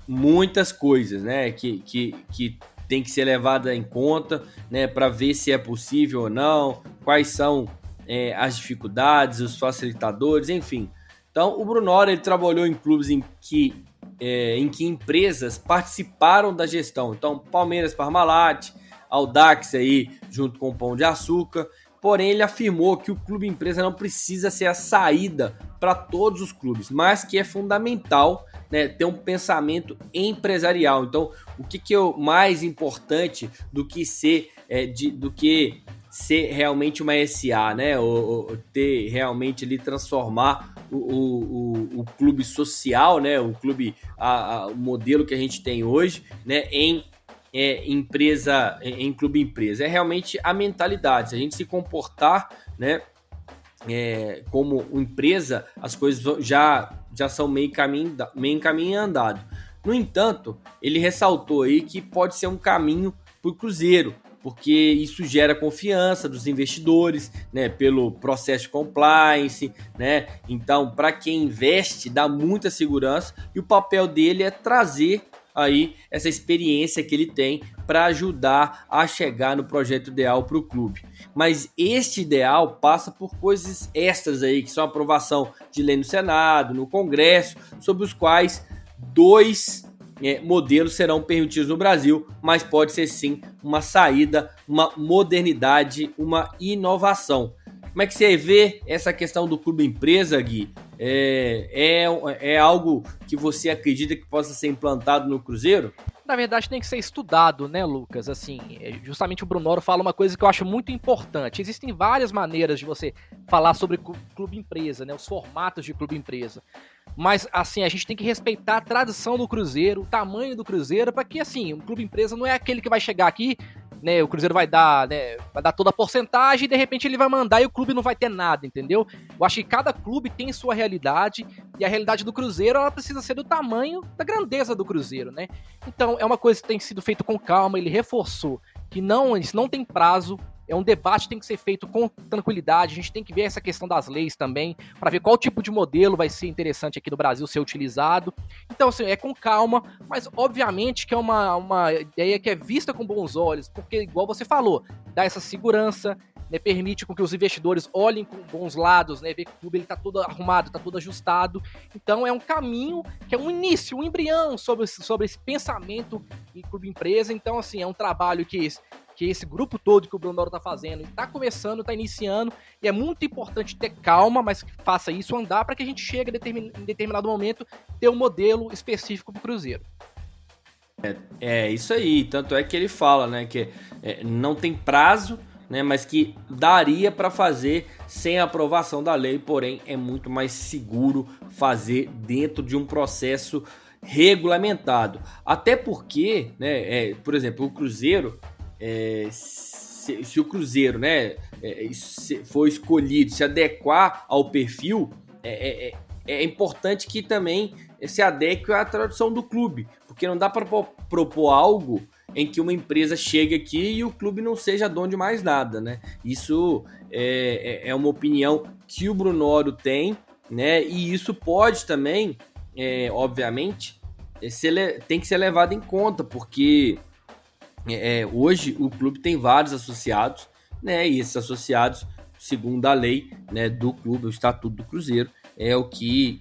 muitas coisas, né? Que, que, que tem que ser levada em conta, né, para ver se é possível ou não, quais são é, as dificuldades, os facilitadores, enfim. Então, o Brunora ele trabalhou em clubes em que, é, em que empresas participaram da gestão. Então, Palmeiras, Parmalat, Audax aí junto com o Pão de Açúcar. Porém, ele afirmou que o clube empresa não precisa ser a saída para todos os clubes, mas que é fundamental né, ter um pensamento empresarial. Então, o que, que é o mais importante do que ser é, de, do que ser realmente uma SA, né? Ou, ou ter realmente ali transformar o, o, o, clube social, né? O clube, a, a, o modelo que a gente tem hoje, né? Em é, empresa, em clube empresa. É realmente a mentalidade. Se a gente se comportar, né? é, como empresa, as coisas já, já são meio caminho, meio caminho andado. No entanto, ele ressaltou aí que pode ser um caminho para o Cruzeiro, porque isso gera confiança dos investidores, né, pelo processo de compliance, né? Então, para quem investe, dá muita segurança e o papel dele é trazer aí essa experiência que ele tem para ajudar a chegar no projeto ideal para o clube. Mas este ideal passa por coisas extras aí, que são aprovação de lei no Senado, no Congresso, sobre os quais dois é, modelos serão permitidos no Brasil, mas pode ser sim uma saída, uma modernidade, uma inovação. Como é que você vê essa questão do clube empresa, Gui? É, é, é algo que você acredita que possa ser implantado no Cruzeiro? Na verdade, tem que ser estudado, né, Lucas? Assim, é, justamente o Brunoro fala uma coisa que eu acho muito importante. Existem várias maneiras de você falar sobre clube empresa, né? Os formatos de clube empresa. Mas, assim, a gente tem que respeitar a tradição do Cruzeiro, o tamanho do Cruzeiro, para que, assim, um clube empresa não é aquele que vai chegar aqui, né? O Cruzeiro vai dar, né? Vai dar toda a porcentagem e de repente ele vai mandar e o clube não vai ter nada, entendeu? Eu acho que cada clube tem sua realidade e a realidade do Cruzeiro ela precisa ser do tamanho, da grandeza do Cruzeiro, né? Então é uma coisa que tem sido feito com calma, ele reforçou que não, isso não tem prazo, é um debate que tem que ser feito com tranquilidade. A gente tem que ver essa questão das leis também, para ver qual tipo de modelo vai ser interessante aqui no Brasil ser utilizado. Então, assim, é com calma, mas obviamente que é uma, uma ideia que é vista com bons olhos, porque, igual você falou, dá essa segurança, né, permite com que os investidores olhem com bons lados, né, ver que o clube está todo arrumado, está todo ajustado. Então é um caminho que é um início, um embrião sobre, sobre esse pensamento em clube empresa. Então assim é um trabalho que que esse grupo todo que o Bruno está fazendo está começando, está iniciando, e é muito importante ter calma, mas que faça isso andar para que a gente chegue em determinado momento ter um modelo específico para o Cruzeiro. É, é, isso aí, tanto é que ele fala, né, que é, não tem prazo, né, mas que daria para fazer sem a aprovação da lei, porém é muito mais seguro fazer dentro de um processo regulamentado. Até porque, né, é, por exemplo, o Cruzeiro é, se, se, o Cruzeiro né, é, se for escolhido se adequar ao perfil, é, é, é, é importante que também se adeque à tradução do clube, porque não dá para propor algo em que uma empresa chegue aqui e o clube não seja dono de mais nada, né? Isso é, é, é uma opinião que o Brunoro tem, né? E isso pode também, é, obviamente, ser, tem que ser levado em conta, porque é, é, hoje o clube tem vários associados, né? E esses associados, segundo a lei né, do clube, o estatuto do Cruzeiro, é o que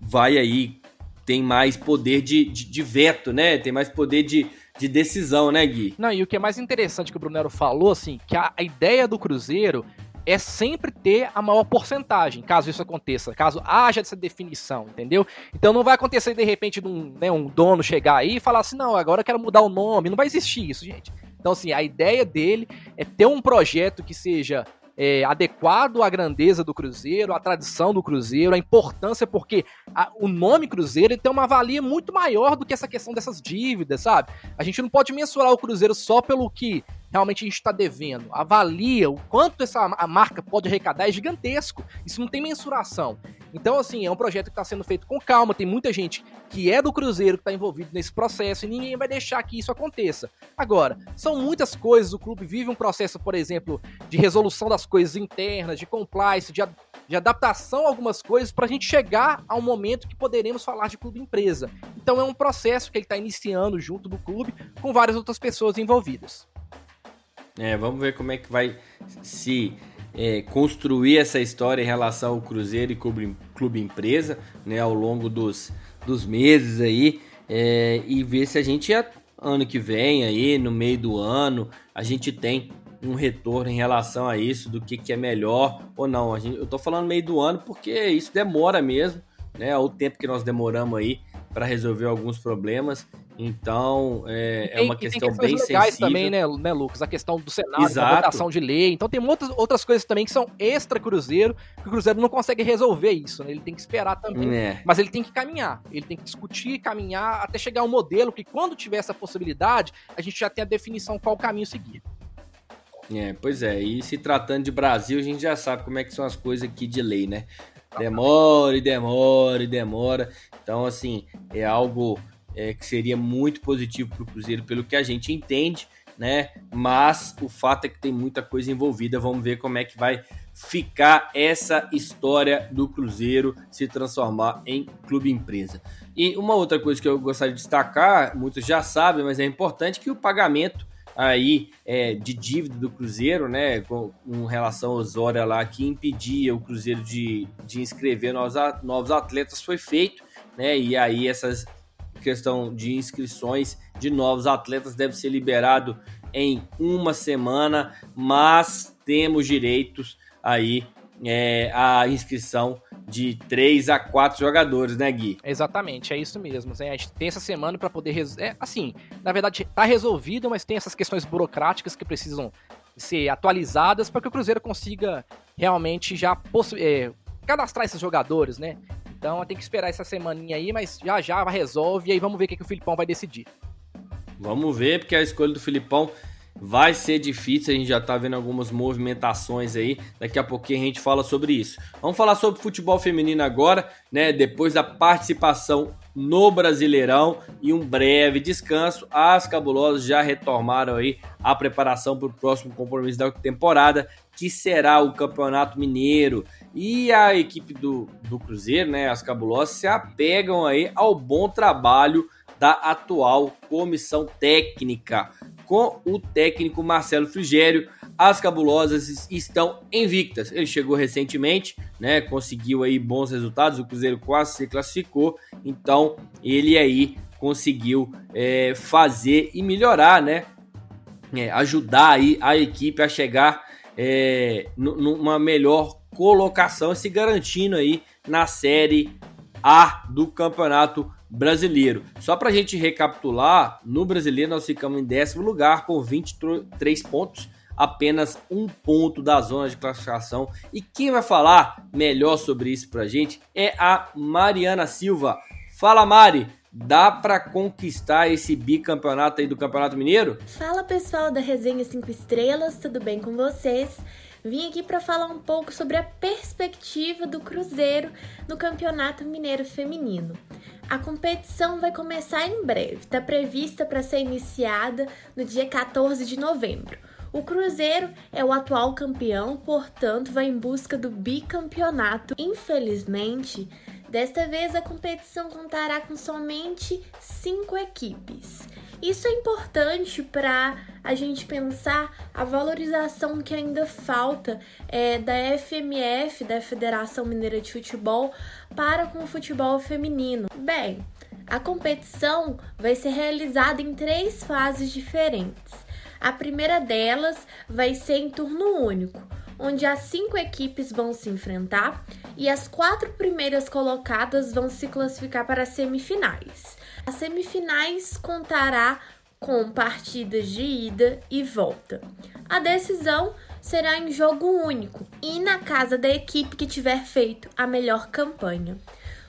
vai aí, tem mais poder de, de, de veto, né? Tem mais poder de, de decisão, né, Gui? Não, e o que é mais interessante que o Brunero falou, assim, que a, a ideia do Cruzeiro é sempre ter a maior porcentagem, caso isso aconteça, caso haja essa definição, entendeu? Então não vai acontecer de repente um, né, um dono chegar aí e falar assim, não, agora eu quero mudar o nome, não vai existir isso, gente. Então assim, a ideia dele é ter um projeto que seja é, adequado à grandeza do Cruzeiro, à tradição do Cruzeiro, à importância, porque a, o nome Cruzeiro tem uma valia muito maior do que essa questão dessas dívidas, sabe? A gente não pode mensurar o Cruzeiro só pelo que realmente a gente está devendo. Avalia o quanto essa a marca pode arrecadar é gigantesco. Isso não tem mensuração. Então, assim, é um projeto que está sendo feito com calma. Tem muita gente que é do Cruzeiro que está envolvido nesse processo e ninguém vai deixar que isso aconteça. Agora, são muitas coisas. O clube vive um processo, por exemplo, de resolução das coisas internas, de compliance, de, de adaptação a algumas coisas para a gente chegar a um momento que poderemos falar de clube empresa. Então, é um processo que ele está iniciando junto do clube com várias outras pessoas envolvidas. É, vamos ver como é que vai se é, construir essa história em relação ao Cruzeiro e Clube, Clube Empresa, né, ao longo dos, dos meses aí, é, e ver se a gente, ano que vem aí, no meio do ano, a gente tem um retorno em relação a isso, do que, que é melhor ou não. Gente, eu tô falando meio do ano porque isso demora mesmo, né, o tempo que nós demoramos aí para resolver alguns problemas. Então, é, tem, é uma questão bem legais sensível. também, né, né, Lucas? A questão do Senado, Exato. votação de lei. Então, tem outras, outras coisas também que são extra-Cruzeiro, que o Cruzeiro não consegue resolver isso, né? Ele tem que esperar também. É. Mas ele tem que caminhar. Ele tem que discutir, caminhar, até chegar a um modelo que, quando tiver essa possibilidade, a gente já tem a definição qual caminho seguir. É, pois é, e se tratando de Brasil, a gente já sabe como é que são as coisas aqui de lei, né? Demora e demora e demora. Então, assim, é algo é, que seria muito positivo para o Cruzeiro, pelo que a gente entende, né? Mas o fato é que tem muita coisa envolvida. Vamos ver como é que vai ficar essa história do Cruzeiro se transformar em clube empresa. E uma outra coisa que eu gostaria de destacar, muitos já sabem, mas é importante que o pagamento aí é, de dívida do Cruzeiro, né, com, com relação ao Osória lá, que impedia o Cruzeiro de, de inscrever novos, novos atletas, foi feito, né, e aí essas questão de inscrições de novos atletas deve ser liberado em uma semana, mas temos direitos aí é, a inscrição de 3 a 4 jogadores, né, Gui? Exatamente, é isso mesmo. Né? A gente tem essa semana para poder. Res... É, assim, na verdade, tá resolvido, mas tem essas questões burocráticas que precisam ser atualizadas para que o Cruzeiro consiga realmente já é, cadastrar esses jogadores, né? Então tem que esperar essa semaninha aí, mas já já resolve e aí vamos ver o que, que o Filipão vai decidir. Vamos ver, porque a escolha do Filipão Vai ser difícil, a gente já tá vendo algumas movimentações aí. Daqui a pouquinho a gente fala sobre isso. Vamos falar sobre futebol feminino agora, né? Depois da participação no Brasileirão e um breve descanso, as cabulosas já retomaram aí a preparação para o próximo compromisso da temporada, que será o Campeonato Mineiro. E a equipe do, do Cruzeiro, né, as cabulosas, se apegam aí ao bom trabalho da atual comissão técnica com o técnico Marcelo Frigério. As cabulosas estão invictas. Ele chegou recentemente, né? Conseguiu aí bons resultados. O Cruzeiro quase se classificou. Então ele aí conseguiu é, fazer e melhorar, né? É, ajudar aí a equipe a chegar é, numa melhor colocação, se garantindo aí na série A do Campeonato brasileiro. Só para a gente recapitular, no brasileiro nós ficamos em décimo lugar com 23 pontos, apenas um ponto da zona de classificação. E quem vai falar melhor sobre isso para a gente é a Mariana Silva. Fala Mari, dá para conquistar esse bicampeonato aí do Campeonato Mineiro? Fala pessoal da Resenha 5 Estrelas, tudo bem com vocês? Vim aqui para falar um pouco sobre a perspectiva do Cruzeiro no Campeonato Mineiro Feminino. A competição vai começar em breve, está prevista para ser iniciada no dia 14 de novembro. O Cruzeiro é o atual campeão, portanto, vai em busca do bicampeonato. Infelizmente, desta vez a competição contará com somente cinco equipes. Isso é importante para a gente pensar a valorização que ainda falta é, da FMF, da Federação Mineira de Futebol, para com o futebol feminino. Bem, a competição vai ser realizada em três fases diferentes. A primeira delas vai ser em turno único, onde as cinco equipes vão se enfrentar e as quatro primeiras colocadas vão se classificar para as semifinais. As semifinais contará com partidas de ida e volta. A decisão será em jogo único e na casa da equipe que tiver feito a melhor campanha.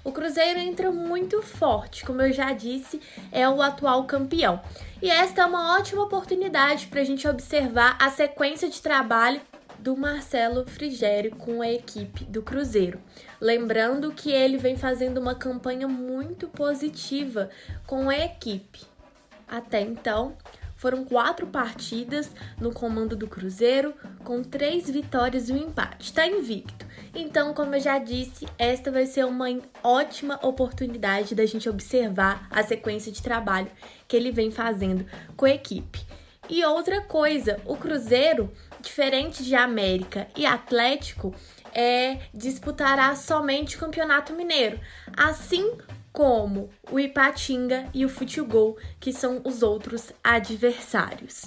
O Cruzeiro entra muito forte, como eu já disse, é o atual campeão. E esta é uma ótima oportunidade para a gente observar a sequência de trabalho do Marcelo Frigério com a equipe do Cruzeiro. Lembrando que ele vem fazendo uma campanha muito positiva com a equipe. Até então, foram quatro partidas no comando do Cruzeiro, com três vitórias e um empate. Está invicto. Então, como eu já disse, esta vai ser uma ótima oportunidade da gente observar a sequência de trabalho que ele vem fazendo com a equipe. E outra coisa, o Cruzeiro diferente de América e Atlético, é, disputará somente o Campeonato Mineiro, assim como o Ipatinga e o Futebol, que são os outros adversários.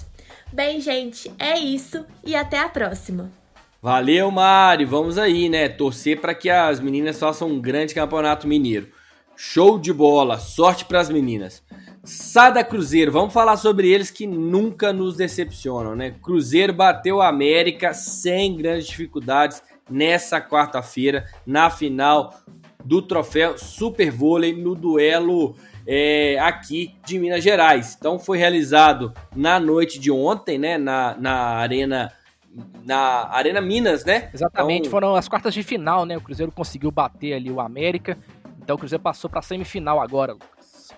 Bem, gente, é isso e até a próxima. Valeu, Mari. Vamos aí, né? Torcer para que as meninas façam um grande campeonato mineiro. Show de bola. Sorte para as meninas. Sada Cruzeiro, vamos falar sobre eles que nunca nos decepcionam, né? Cruzeiro bateu a América sem grandes dificuldades nessa quarta-feira, na final do troféu Super Vôlei, no duelo é, aqui de Minas Gerais. Então foi realizado na noite de ontem, né? Na, na Arena na Arena Minas, né? Exatamente, então... foram as quartas de final, né? O Cruzeiro conseguiu bater ali o América. Então o Cruzeiro passou pra semifinal agora, Lucas.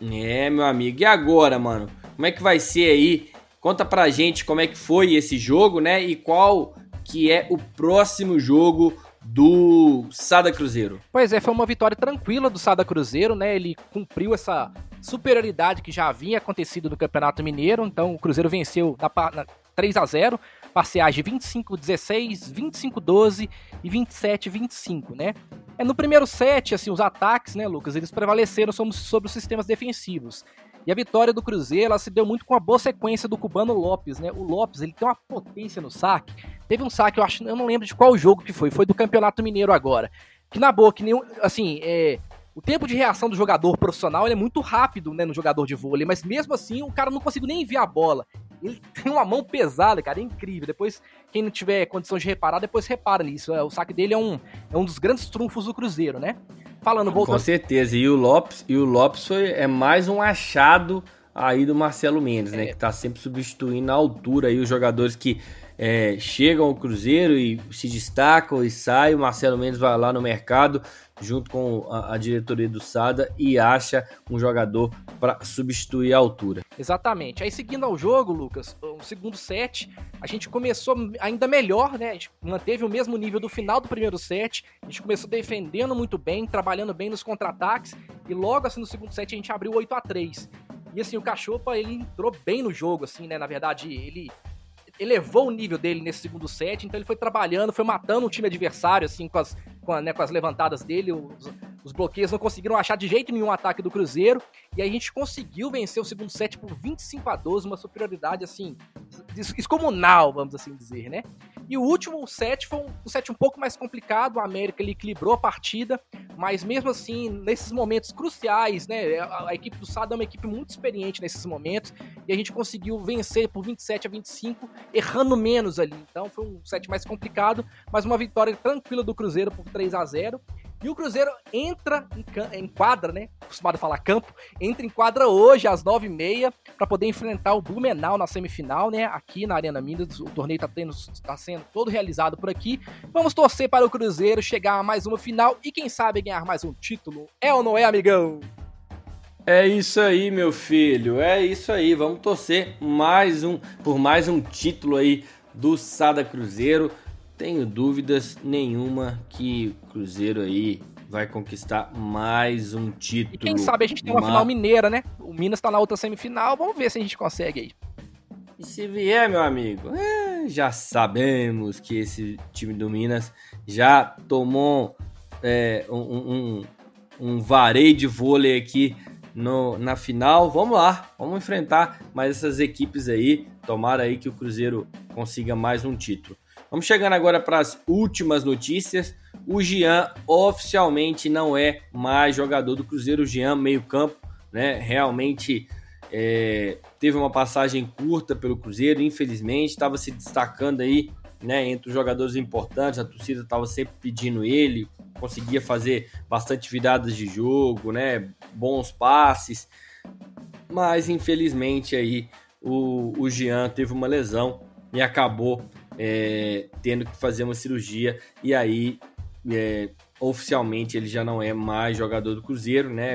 É, meu amigo. E agora, mano? Como é que vai ser aí? Conta pra gente como é que foi esse jogo, né? E qual que é o próximo jogo do Sada Cruzeiro. Pois é, foi uma vitória tranquila do Sada Cruzeiro, né? Ele cumpriu essa superioridade que já havia acontecido no Campeonato Mineiro, então o Cruzeiro venceu na, na 3 a 0 parciais de 25-16, 25-12 e 27-25, né? É, no primeiro set, assim, os ataques, né, Lucas, eles prevaleceram sobre, os sistemas defensivos. E a vitória do Cruzeiro, ela se deu muito com a boa sequência do cubano Lopes, né? O Lopes, ele tem uma potência no saque. Teve um saque, eu acho, eu não lembro de qual jogo que foi, foi do Campeonato Mineiro agora. Que na boa, que nem, assim, é, o tempo de reação do jogador profissional é muito rápido, né, no jogador de vôlei, mas mesmo assim o cara não conseguiu nem enviar a bola. Ele *laughs* tem uma mão pesada, cara, é incrível. Depois, quem não tiver condição de reparar, depois repara nisso. É, o saque dele é um, é um dos grandes trunfos do Cruzeiro, né? Falando, voltando... Com certeza. E o Lopes, e o Lopes foi, é mais um achado aí do Marcelo Mendes, né? É. Que tá sempre substituindo na altura aí os jogadores que é, chegam ao Cruzeiro e se destacam e saem. O Marcelo Mendes vai lá no mercado, junto com a, a diretoria do Sada, e acha um jogador para substituir a altura. Exatamente. Aí seguindo ao jogo, Lucas, o segundo set, a gente começou ainda melhor, né? A gente manteve o mesmo nível do final do primeiro set. A gente começou defendendo muito bem, trabalhando bem nos contra-ataques, e logo assim no segundo set a gente abriu 8 a 3 e assim, o Cachopa, ele entrou bem no jogo, assim, né? Na verdade, ele elevou o nível dele nesse segundo set, então ele foi trabalhando, foi matando o time adversário, assim, com as, com, né, com as levantadas dele, os, os, bloqueios não conseguiram achar de jeito nenhum o ataque do Cruzeiro, e a gente conseguiu vencer o segundo set por 25 a 12, uma superioridade, assim, descomunal, vamos assim dizer, né? E o último set foi um, um set um pouco mais complicado, o América ele equilibrou a partida, mas mesmo assim, nesses momentos cruciais, né, a, a equipe do Sada é uma equipe muito experiente nesses momentos, e a gente conseguiu vencer por 27 a 25, errando menos ali. Então foi um set mais complicado, mas uma vitória tranquila do Cruzeiro por 3 a 0 e o Cruzeiro entra em, em quadra, né? Acostumado a falar campo, entra em quadra hoje às 9h30 para poder enfrentar o Blumenau na semifinal, né? Aqui na Arena Minas. O torneio está tá sendo todo realizado por aqui. Vamos torcer para o Cruzeiro chegar a mais uma final e quem sabe ganhar mais um título. É ou não é, amigão? É isso aí, meu filho. É isso aí. Vamos torcer mais um por mais um título aí do Sada Cruzeiro. Tenho dúvidas nenhuma que o Cruzeiro aí vai conquistar mais um título. E quem sabe a gente tem uma, uma final mineira, né? O Minas tá na outra semifinal. Vamos ver se a gente consegue aí. E se vier, meu amigo, é, já sabemos que esse time do Minas já tomou é, um, um, um vareio de vôlei aqui no, na final. Vamos lá, vamos enfrentar mais essas equipes aí. Tomara aí que o Cruzeiro consiga mais um título. Vamos chegando agora para as últimas notícias. O Jean oficialmente não é mais jogador do Cruzeiro. O Jean, meio-campo, né? Realmente é, teve uma passagem curta pelo Cruzeiro, infelizmente, estava se destacando aí, né? Entre os jogadores importantes, a torcida estava sempre pedindo ele, conseguia fazer bastante viradas de jogo, né? Bons passes, mas infelizmente aí o, o Jean teve uma lesão e acabou é, tendo que fazer uma cirurgia e aí é, oficialmente ele já não é mais jogador do Cruzeiro, né?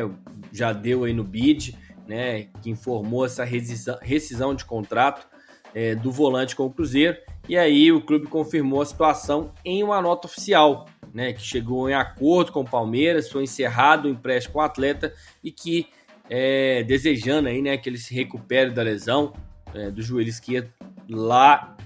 Já deu aí no bid, né? Que informou essa rescisão, de contrato é, do volante com o Cruzeiro. E aí o clube confirmou a situação em uma nota oficial, né? Que chegou em acordo com o Palmeiras, foi encerrado o empréstimo com o atleta e que é, desejando aí, né? Que ele se recupere da lesão é, do joelho esquerdo lá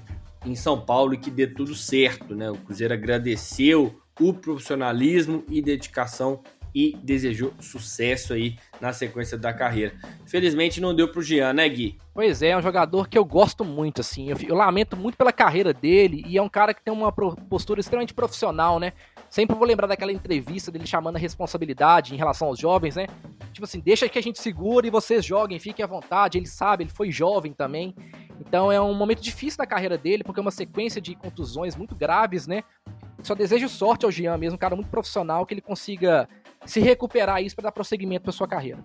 em São Paulo e que dê tudo certo, né? O Cruzeiro agradeceu o profissionalismo e dedicação e desejou sucesso aí na sequência da carreira. Felizmente não deu pro Jean, né, Gui? Pois é, é um jogador que eu gosto muito, assim. Eu, eu, lamento muito pela carreira dele e é um cara que tem uma postura extremamente profissional, né? Sempre vou lembrar daquela entrevista dele chamando a responsabilidade em relação aos jovens, né? Tipo assim, deixa que a gente segure e vocês joguem, fiquem à vontade. Ele sabe, ele foi jovem também. Então é um momento difícil na carreira dele, porque é uma sequência de contusões muito graves, né? Só desejo sorte ao Jean mesmo, um cara muito profissional, que ele consiga se recuperar isso para dar prosseguimento para sua carreira.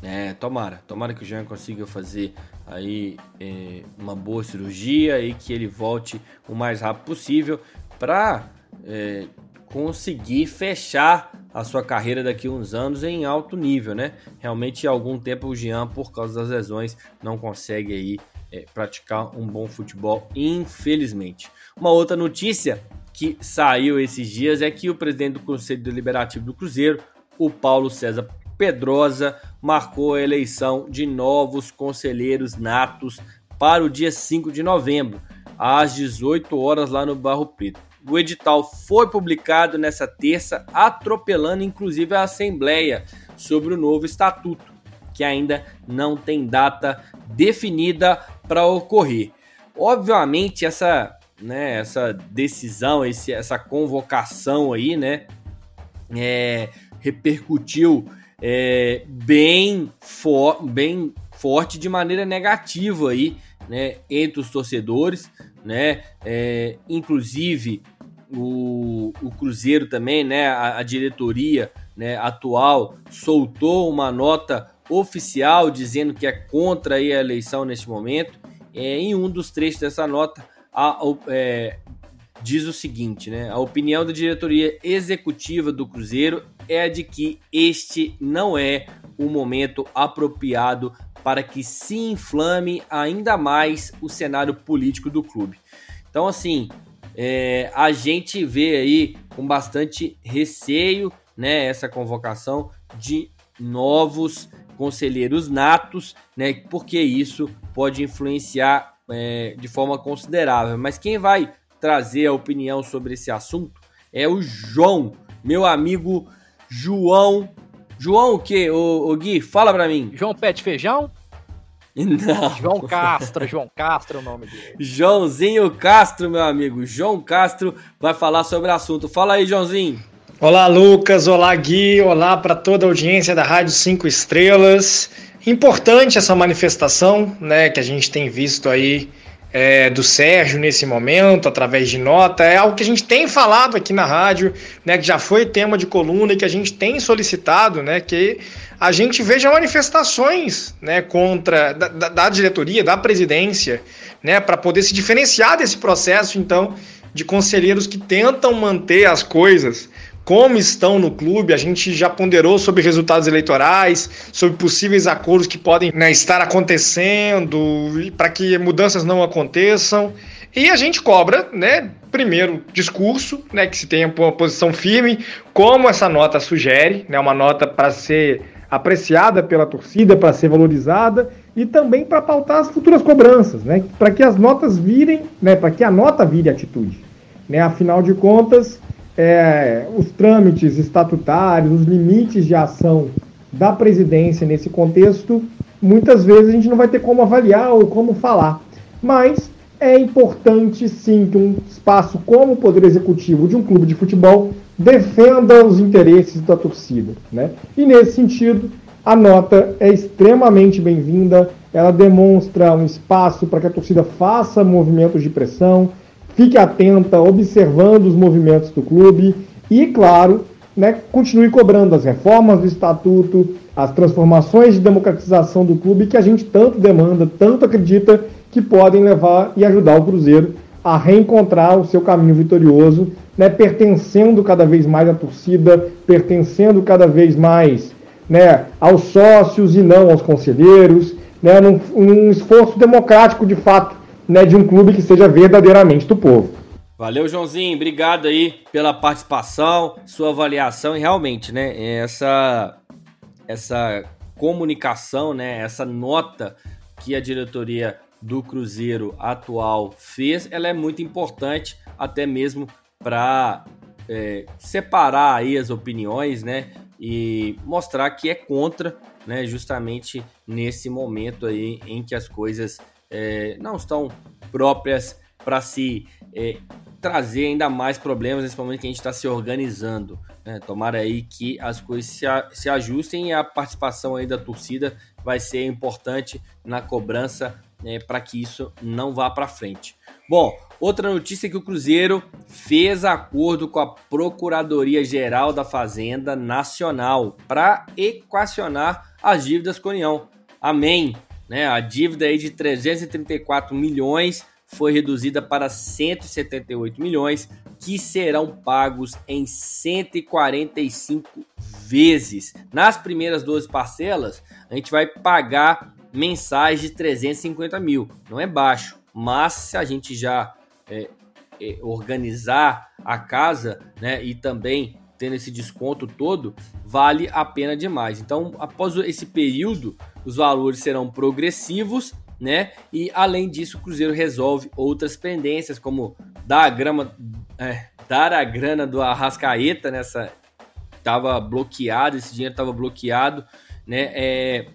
É, tomara. Tomara que o Jean consiga fazer aí é, uma boa cirurgia e que ele volte o mais rápido possível para é, conseguir fechar a sua carreira daqui a uns anos em alto nível, né? Realmente, há algum tempo o Jean, por causa das lesões, não consegue aí é, praticar um bom futebol, infelizmente. Uma outra notícia que saiu esses dias é que o presidente do Conselho Deliberativo do Cruzeiro, o Paulo César Pedrosa, marcou a eleição de novos conselheiros natos para o dia 5 de novembro, às 18 horas lá no Barro Preto. O edital foi publicado nessa terça, atropelando inclusive a Assembleia sobre o novo estatuto, que ainda não tem data definida para ocorrer. Obviamente, essa, né, essa decisão, esse, essa convocação aí, né, é, repercutiu é, bem, for, bem forte de maneira negativa aí, né, entre os torcedores, né, é, inclusive o, o Cruzeiro também, né, a, a diretoria né, atual soltou uma nota oficial dizendo que é contra a eleição neste momento. É, em um dos trechos dessa nota, a, é, diz o seguinte: né, a opinião da diretoria executiva do Cruzeiro é a de que este não é o momento apropriado para que se inflame ainda mais o cenário político do clube. Então, assim, é, a gente vê aí com bastante receio né, essa convocação de novos conselheiros natos, né, porque isso pode influenciar é, de forma considerável. Mas quem vai trazer a opinião sobre esse assunto é o João, meu amigo João. João o que, o, o Gui? Fala pra mim. João Pet Feijão? Não. João Castro, João Castro é o nome dele. Joãozinho Castro, meu amigo. João Castro vai falar sobre o assunto. Fala aí, Joãozinho. Olá, Lucas. Olá, Gui. Olá para toda a audiência da Rádio 5 Estrelas. Importante essa manifestação, né, que a gente tem visto aí é, do Sérgio nesse momento, através de nota. É algo que a gente tem falado aqui na rádio, né, que já foi tema de coluna e que a gente tem solicitado, né, que a gente veja manifestações né, contra da, da diretoria, da presidência, né, para poder se diferenciar desse processo, então, de conselheiros que tentam manter as coisas como estão no clube. A gente já ponderou sobre resultados eleitorais, sobre possíveis acordos que podem né, estar acontecendo para que mudanças não aconteçam. E a gente cobra, né, primeiro, discurso, né, que se tenha uma posição firme, como essa nota sugere, né, uma nota para ser apreciada pela torcida, para ser valorizada e também para pautar as futuras cobranças, né, para que as notas virem, né, para que a nota vire atitude. Né, afinal de contas, é, os trâmites estatutários, os limites de ação da presidência nesse contexto, muitas vezes a gente não vai ter como avaliar ou como falar. Mas é importante sim que um espaço como o Poder Executivo de um clube de futebol defenda os interesses da torcida. Né? E nesse sentido, a nota é extremamente bem-vinda, ela demonstra um espaço para que a torcida faça movimentos de pressão, fique atenta, observando os movimentos do clube e, claro, né, continue cobrando as reformas do estatuto, as transformações de democratização do clube que a gente tanto demanda, tanto acredita que podem levar e ajudar o Cruzeiro a reencontrar o seu caminho vitorioso, né, pertencendo cada vez mais à torcida, pertencendo cada vez mais né, aos sócios e não aos conselheiros, né, num, num esforço democrático de fato né, de um clube que seja verdadeiramente do povo. Valeu, Joãozinho. Obrigado aí pela participação, sua avaliação e realmente, né, essa essa comunicação, né, essa nota que a diretoria do Cruzeiro atual fez, ela é muito importante até mesmo para é, separar aí as opiniões, né, e mostrar que é contra, né, justamente nesse momento aí em que as coisas é, não estão próprias para se é, trazer ainda mais problemas nesse momento que a gente está se organizando. Né? Tomara aí que as coisas se, a, se ajustem e a participação aí da torcida vai ser importante na cobrança né, para que isso não vá para frente. Bom, outra notícia é que o Cruzeiro fez acordo com a Procuradoria Geral da Fazenda Nacional para equacionar as dívidas com a União. Amém né? A dívida aí de 334 milhões foi reduzida para 178 milhões, que serão pagos em 145 vezes. Nas primeiras 12 parcelas, a gente vai pagar mensais de 350 mil. Não é baixo, mas se a gente já é, é, organizar a casa, né, e também tendo esse desconto todo, vale a pena demais. Então, após esse período, os valores serão progressivos, né? E além disso, o Cruzeiro resolve outras pendências, como dar a grama, é, dar a grana do Arrascaeta nessa estava bloqueado, esse dinheiro estava bloqueado, né? É,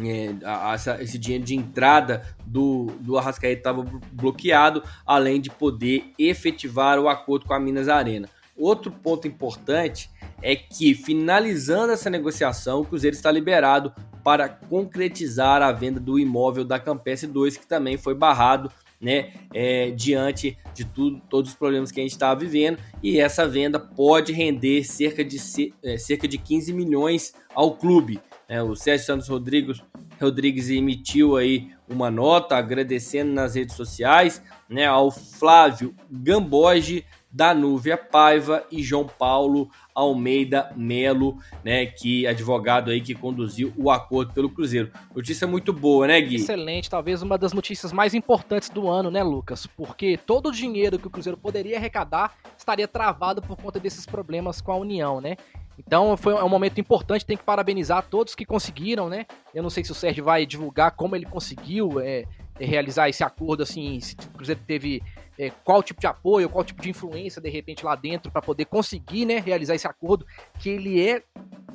é, esse dinheiro de entrada do, do Arrascaeta estava bloqueado, além de poder efetivar o acordo com a Minas Arena. Outro ponto importante é que, finalizando essa negociação, o Cruzeiro está liberado para concretizar a venda do imóvel da Campestre 2, que também foi barrado né, é, diante de tudo, todos os problemas que a gente estava vivendo, e essa venda pode render cerca de, é, cerca de 15 milhões ao clube. É, o Sérgio Santos Rodrigues, Rodrigues emitiu aí uma nota agradecendo nas redes sociais né, ao Flávio Gamboge, Danúvia Paiva e João Paulo Almeida Melo, né, que advogado aí que conduziu o acordo pelo Cruzeiro. Notícia muito boa, né, Gui? Excelente, talvez uma das notícias mais importantes do ano, né, Lucas? Porque todo o dinheiro que o Cruzeiro poderia arrecadar estaria travado por conta desses problemas com a União, né? Então foi um momento importante, tem que parabenizar todos que conseguiram, né? Eu não sei se o Sérgio vai divulgar como ele conseguiu é, realizar esse acordo, assim, se o Cruzeiro teve é, qual tipo de apoio, qual tipo de influência de repente lá dentro para poder conseguir, né, realizar esse acordo, que ele é,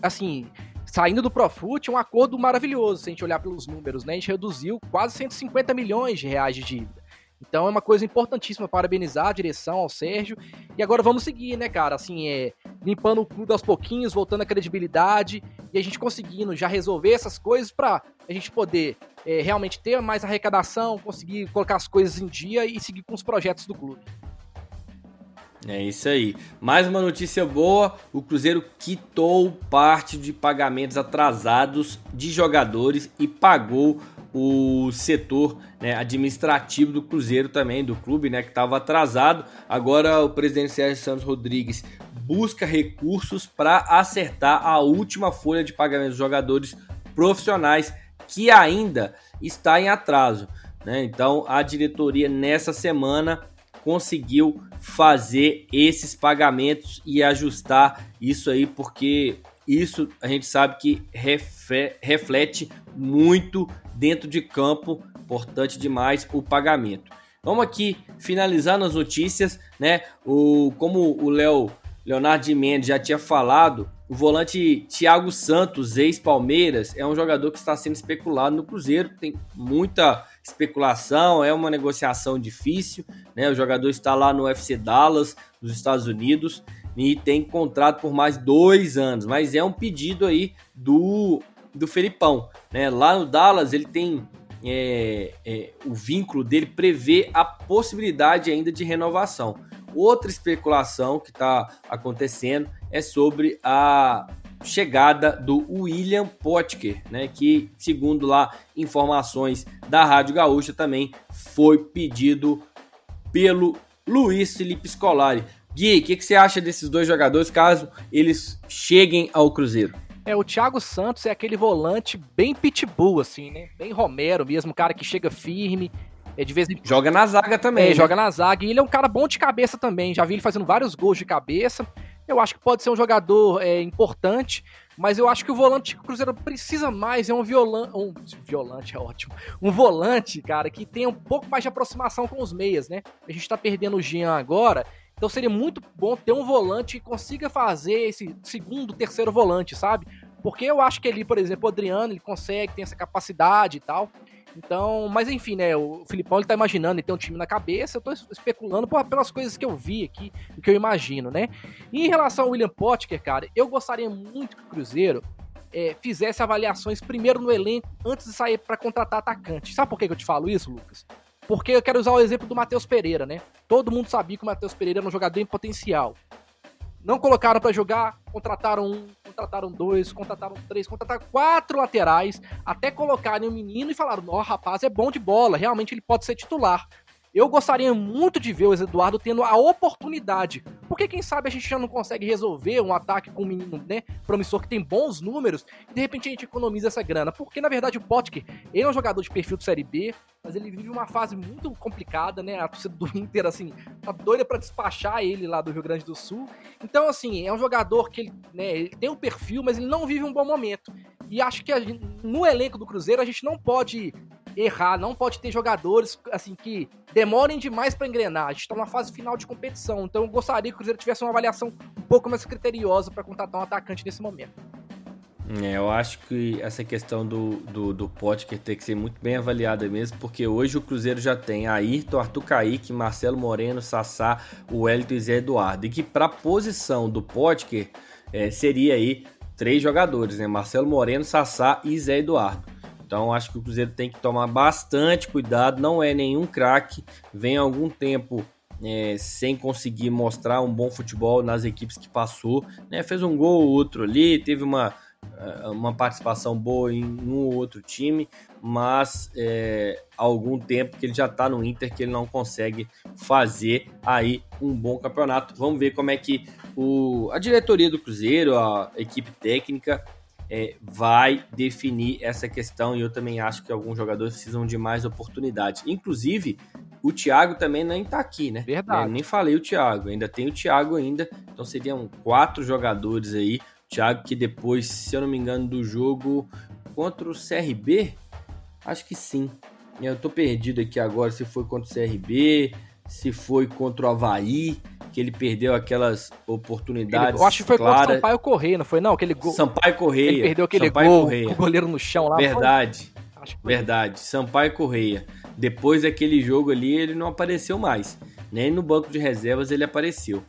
assim, saindo do Profut, um acordo maravilhoso, se a gente olhar pelos números, né, a gente reduziu quase 150 milhões de reais de dívida. Então é uma coisa importantíssima, parabenizar a direção, ao Sérgio. E agora vamos seguir, né, cara? Assim, é, limpando o clube aos pouquinhos, voltando a credibilidade e a gente conseguindo já resolver essas coisas para a gente poder é, realmente ter mais arrecadação, conseguir colocar as coisas em dia e seguir com os projetos do clube. É isso aí. Mais uma notícia boa: o Cruzeiro quitou parte de pagamentos atrasados de jogadores e pagou o setor né, administrativo do Cruzeiro também, do clube, né, que estava atrasado. Agora o presidente Sérgio Santos Rodrigues busca recursos para acertar a última folha de pagamento dos jogadores profissionais que ainda está em atraso. Né? Então a diretoria nessa semana conseguiu fazer esses pagamentos e ajustar isso aí, porque isso a gente sabe que reflete muito dentro de campo, importante demais o pagamento. Vamos aqui finalizar nas notícias, né? O, como o Léo Leonardo de Mendes já tinha falado, o volante Thiago Santos, ex-Palmeiras, é um jogador que está sendo especulado no Cruzeiro. Tem muita especulação, é uma negociação difícil, né? O jogador está lá no FC Dallas, nos Estados Unidos, e tem contrato por mais dois anos, mas é um pedido aí do, do Felipão, né? Lá no Dallas ele tem é, é, o vínculo dele prevê a possibilidade ainda de renovação. Outra especulação que está acontecendo é sobre a chegada do William Potker, né, que segundo lá informações da Rádio Gaúcha também foi pedido pelo Luiz Felipe Scolari. Gui, o que, que, você acha desses dois jogadores caso eles cheguem ao Cruzeiro? É, o Thiago Santos é aquele volante bem pitbull, assim, né? Bem Romero mesmo, cara que chega firme. É, de vez em... Joga na zaga também. É, né? joga na zaga. E ele é um cara bom de cabeça também. Já vi ele fazendo vários gols de cabeça. Eu acho que pode ser um jogador é, importante, mas eu acho que o volante que o Cruzeiro precisa mais é um violante. Um violante é ótimo. Um volante, cara, que tenha um pouco mais de aproximação com os meias, né? A gente tá perdendo o Jean agora. Então seria muito bom ter um volante que consiga fazer esse segundo, terceiro volante, sabe? Porque eu acho que ele, por exemplo, o Adriano, ele consegue, tem essa capacidade e tal. Então, mas enfim, né? O Filipão ele tá imaginando ele tem um time na cabeça. Eu tô especulando pelas coisas que eu vi aqui, o que eu imagino, né? E em relação ao William Potker, cara, eu gostaria muito que o Cruzeiro é, fizesse avaliações primeiro no elenco antes de sair para contratar atacante. Sabe por que eu te falo isso, Lucas? Porque eu quero usar o exemplo do Matheus Pereira, né? Todo mundo sabia que o Matheus Pereira era um jogador em potencial. Não colocaram para jogar, contrataram um, contrataram dois, contrataram três, contrataram quatro laterais, até colocarem o um menino e falaram: ó, oh, rapaz, é bom de bola, realmente ele pode ser titular. Eu gostaria muito de ver o Eduardo tendo a oportunidade. Porque quem sabe a gente já não consegue resolver um ataque com um menino, né, promissor que tem bons números e de repente a gente economiza essa grana. Porque na verdade o Potker, ele é um jogador de perfil de série B, mas ele vive uma fase muito complicada, né? A torcida do *laughs* Inter assim, tá doida para despachar ele lá do Rio Grande do Sul. Então assim, é um jogador que ele, né, ele tem um perfil, mas ele não vive um bom momento. E acho que gente, no elenco do Cruzeiro a gente não pode errar, não pode ter jogadores assim que demorem demais para engrenar. A gente está numa fase final de competição, então eu gostaria que o Cruzeiro tivesse uma avaliação um pouco mais criteriosa para contratar um atacante nesse momento. É, eu acho que essa questão do, do, do Potker tem que ser muito bem avaliada mesmo, porque hoje o Cruzeiro já tem Ayrton, Arthur Kaique, Marcelo Moreno, Sassá, o Wellington e Zé Eduardo. E que para a posição do Potker é, seria aí três jogadores, né? Marcelo Moreno, Sassá e Zé Eduardo. Então acho que o Cruzeiro tem que tomar bastante cuidado. Não é nenhum craque, vem algum tempo é, sem conseguir mostrar um bom futebol nas equipes que passou. Né? Fez um gol ou outro ali, teve uma, é, uma participação boa em um ou outro time, mas é, há algum tempo que ele já está no Inter que ele não consegue fazer aí um bom campeonato. Vamos ver como é que o, a diretoria do Cruzeiro, a equipe técnica, é, vai definir essa questão e eu também acho que alguns jogadores precisam de mais oportunidades. Inclusive, o Thiago também nem tá aqui, né? Verdade. Eu nem falei o Thiago, ainda tem o Thiago ainda, então seriam quatro jogadores aí. O Thiago que depois, se eu não me engano, do jogo contra o CRB, acho que sim. Eu tô perdido aqui agora se foi contra o CRB, se foi contra o Havaí que ele perdeu aquelas oportunidades. eu acho que foi claras. contra o Sampaio Correia, não foi? Não, aquele gol. Sampaio Correia. Ele perdeu aquele Sampaio gol Correia. com o goleiro no chão lá. Verdade. Verdade. Sampaio Correia. Depois daquele jogo ali, ele não apareceu mais. Nem no banco de reservas ele apareceu.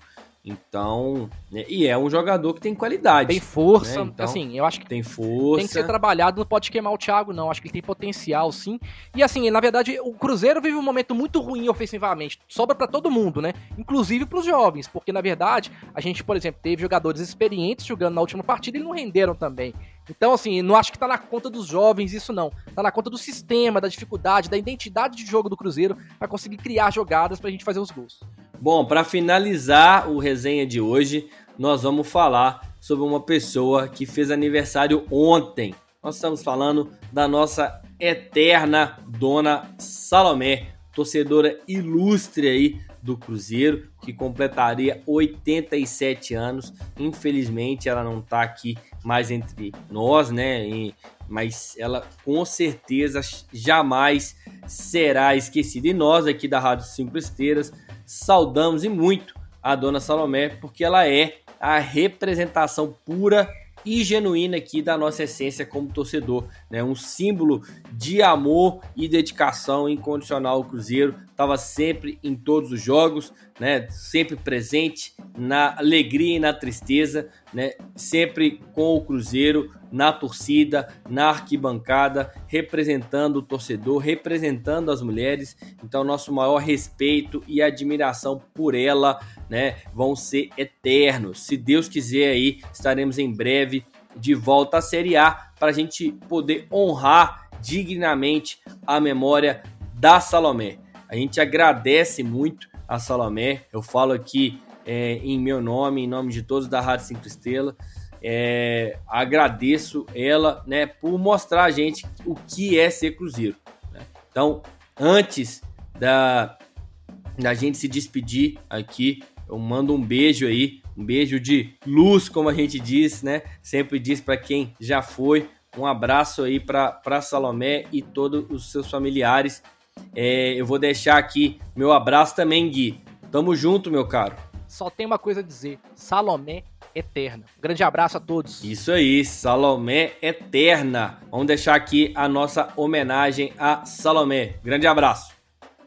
Então, né, e é um jogador que tem qualidade. Tem força, né? então, assim, eu acho que tem força. Tem que ser trabalhado, não pode queimar o Thiago, não. Acho que ele tem potencial, sim. E assim, na verdade, o Cruzeiro vive um momento muito ruim ofensivamente. Sobra para todo mundo, né? Inclusive para os jovens, porque na verdade, a gente, por exemplo, teve jogadores experientes jogando na última partida e não renderam também. Então, assim, não acho que tá na conta dos jovens isso não. Tá na conta do sistema, da dificuldade, da identidade de jogo do Cruzeiro para conseguir criar jogadas pra gente fazer os gols. Bom, para finalizar o resenha de hoje, nós vamos falar sobre uma pessoa que fez aniversário ontem. Nós estamos falando da nossa eterna dona Salomé, torcedora ilustre aí do Cruzeiro, que completaria 87 anos. Infelizmente, ela não está aqui mais entre nós, né? Mas ela com certeza jamais será esquecida. E nós aqui da Rádio Cinco Esteiras saudamos e muito a dona Salomé, porque ela é a representação pura e genuína aqui da nossa essência como torcedor, né? Um símbolo de amor e dedicação incondicional ao Cruzeiro, estava sempre em todos os jogos, né? Sempre presente na alegria e na tristeza, né? Sempre com o Cruzeiro na torcida, na arquibancada, representando o torcedor, representando as mulheres. Então, nosso maior respeito e admiração por ela, né, vão ser eternos. Se Deus quiser aí, estaremos em breve de volta à Série A para a gente poder honrar dignamente a memória da Salomé. A gente agradece muito a Salomé. Eu falo aqui é, em meu nome, em nome de todos da Rádio Cinco Estrelas. É, agradeço ela né, por mostrar a gente o que é ser Cruzeiro. Né? Então, antes da, da gente se despedir aqui, eu mando um beijo aí, um beijo de luz, como a gente diz, né? Sempre diz para quem já foi. Um abraço aí para Salomé e todos os seus familiares. É, eu vou deixar aqui meu abraço também, Gui. Tamo junto, meu caro. Só tem uma coisa a dizer: Salomé eterna. Um grande abraço a todos. Isso aí, Salomé eterna. Vamos deixar aqui a nossa homenagem a Salomé. Grande abraço.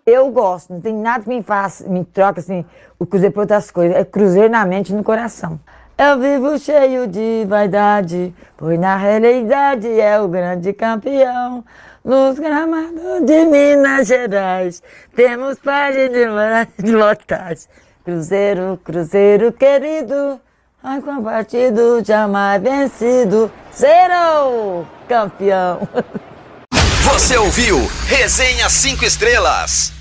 Eu gosto, não tem nada que me faça, me troca assim, o cruzeiro por outras coisas. É cruzeiro na mente e no coração. Eu vivo cheio de vaidade, pois na realidade é o grande campeão. Nos gramados de Minas Gerais, temos páginas de *laughs* lotagem. Cruzeiro, cruzeiro querido, Ai, com partido jamais vencido, zero campeão. *laughs* Você ouviu Resenha 5 Estrelas.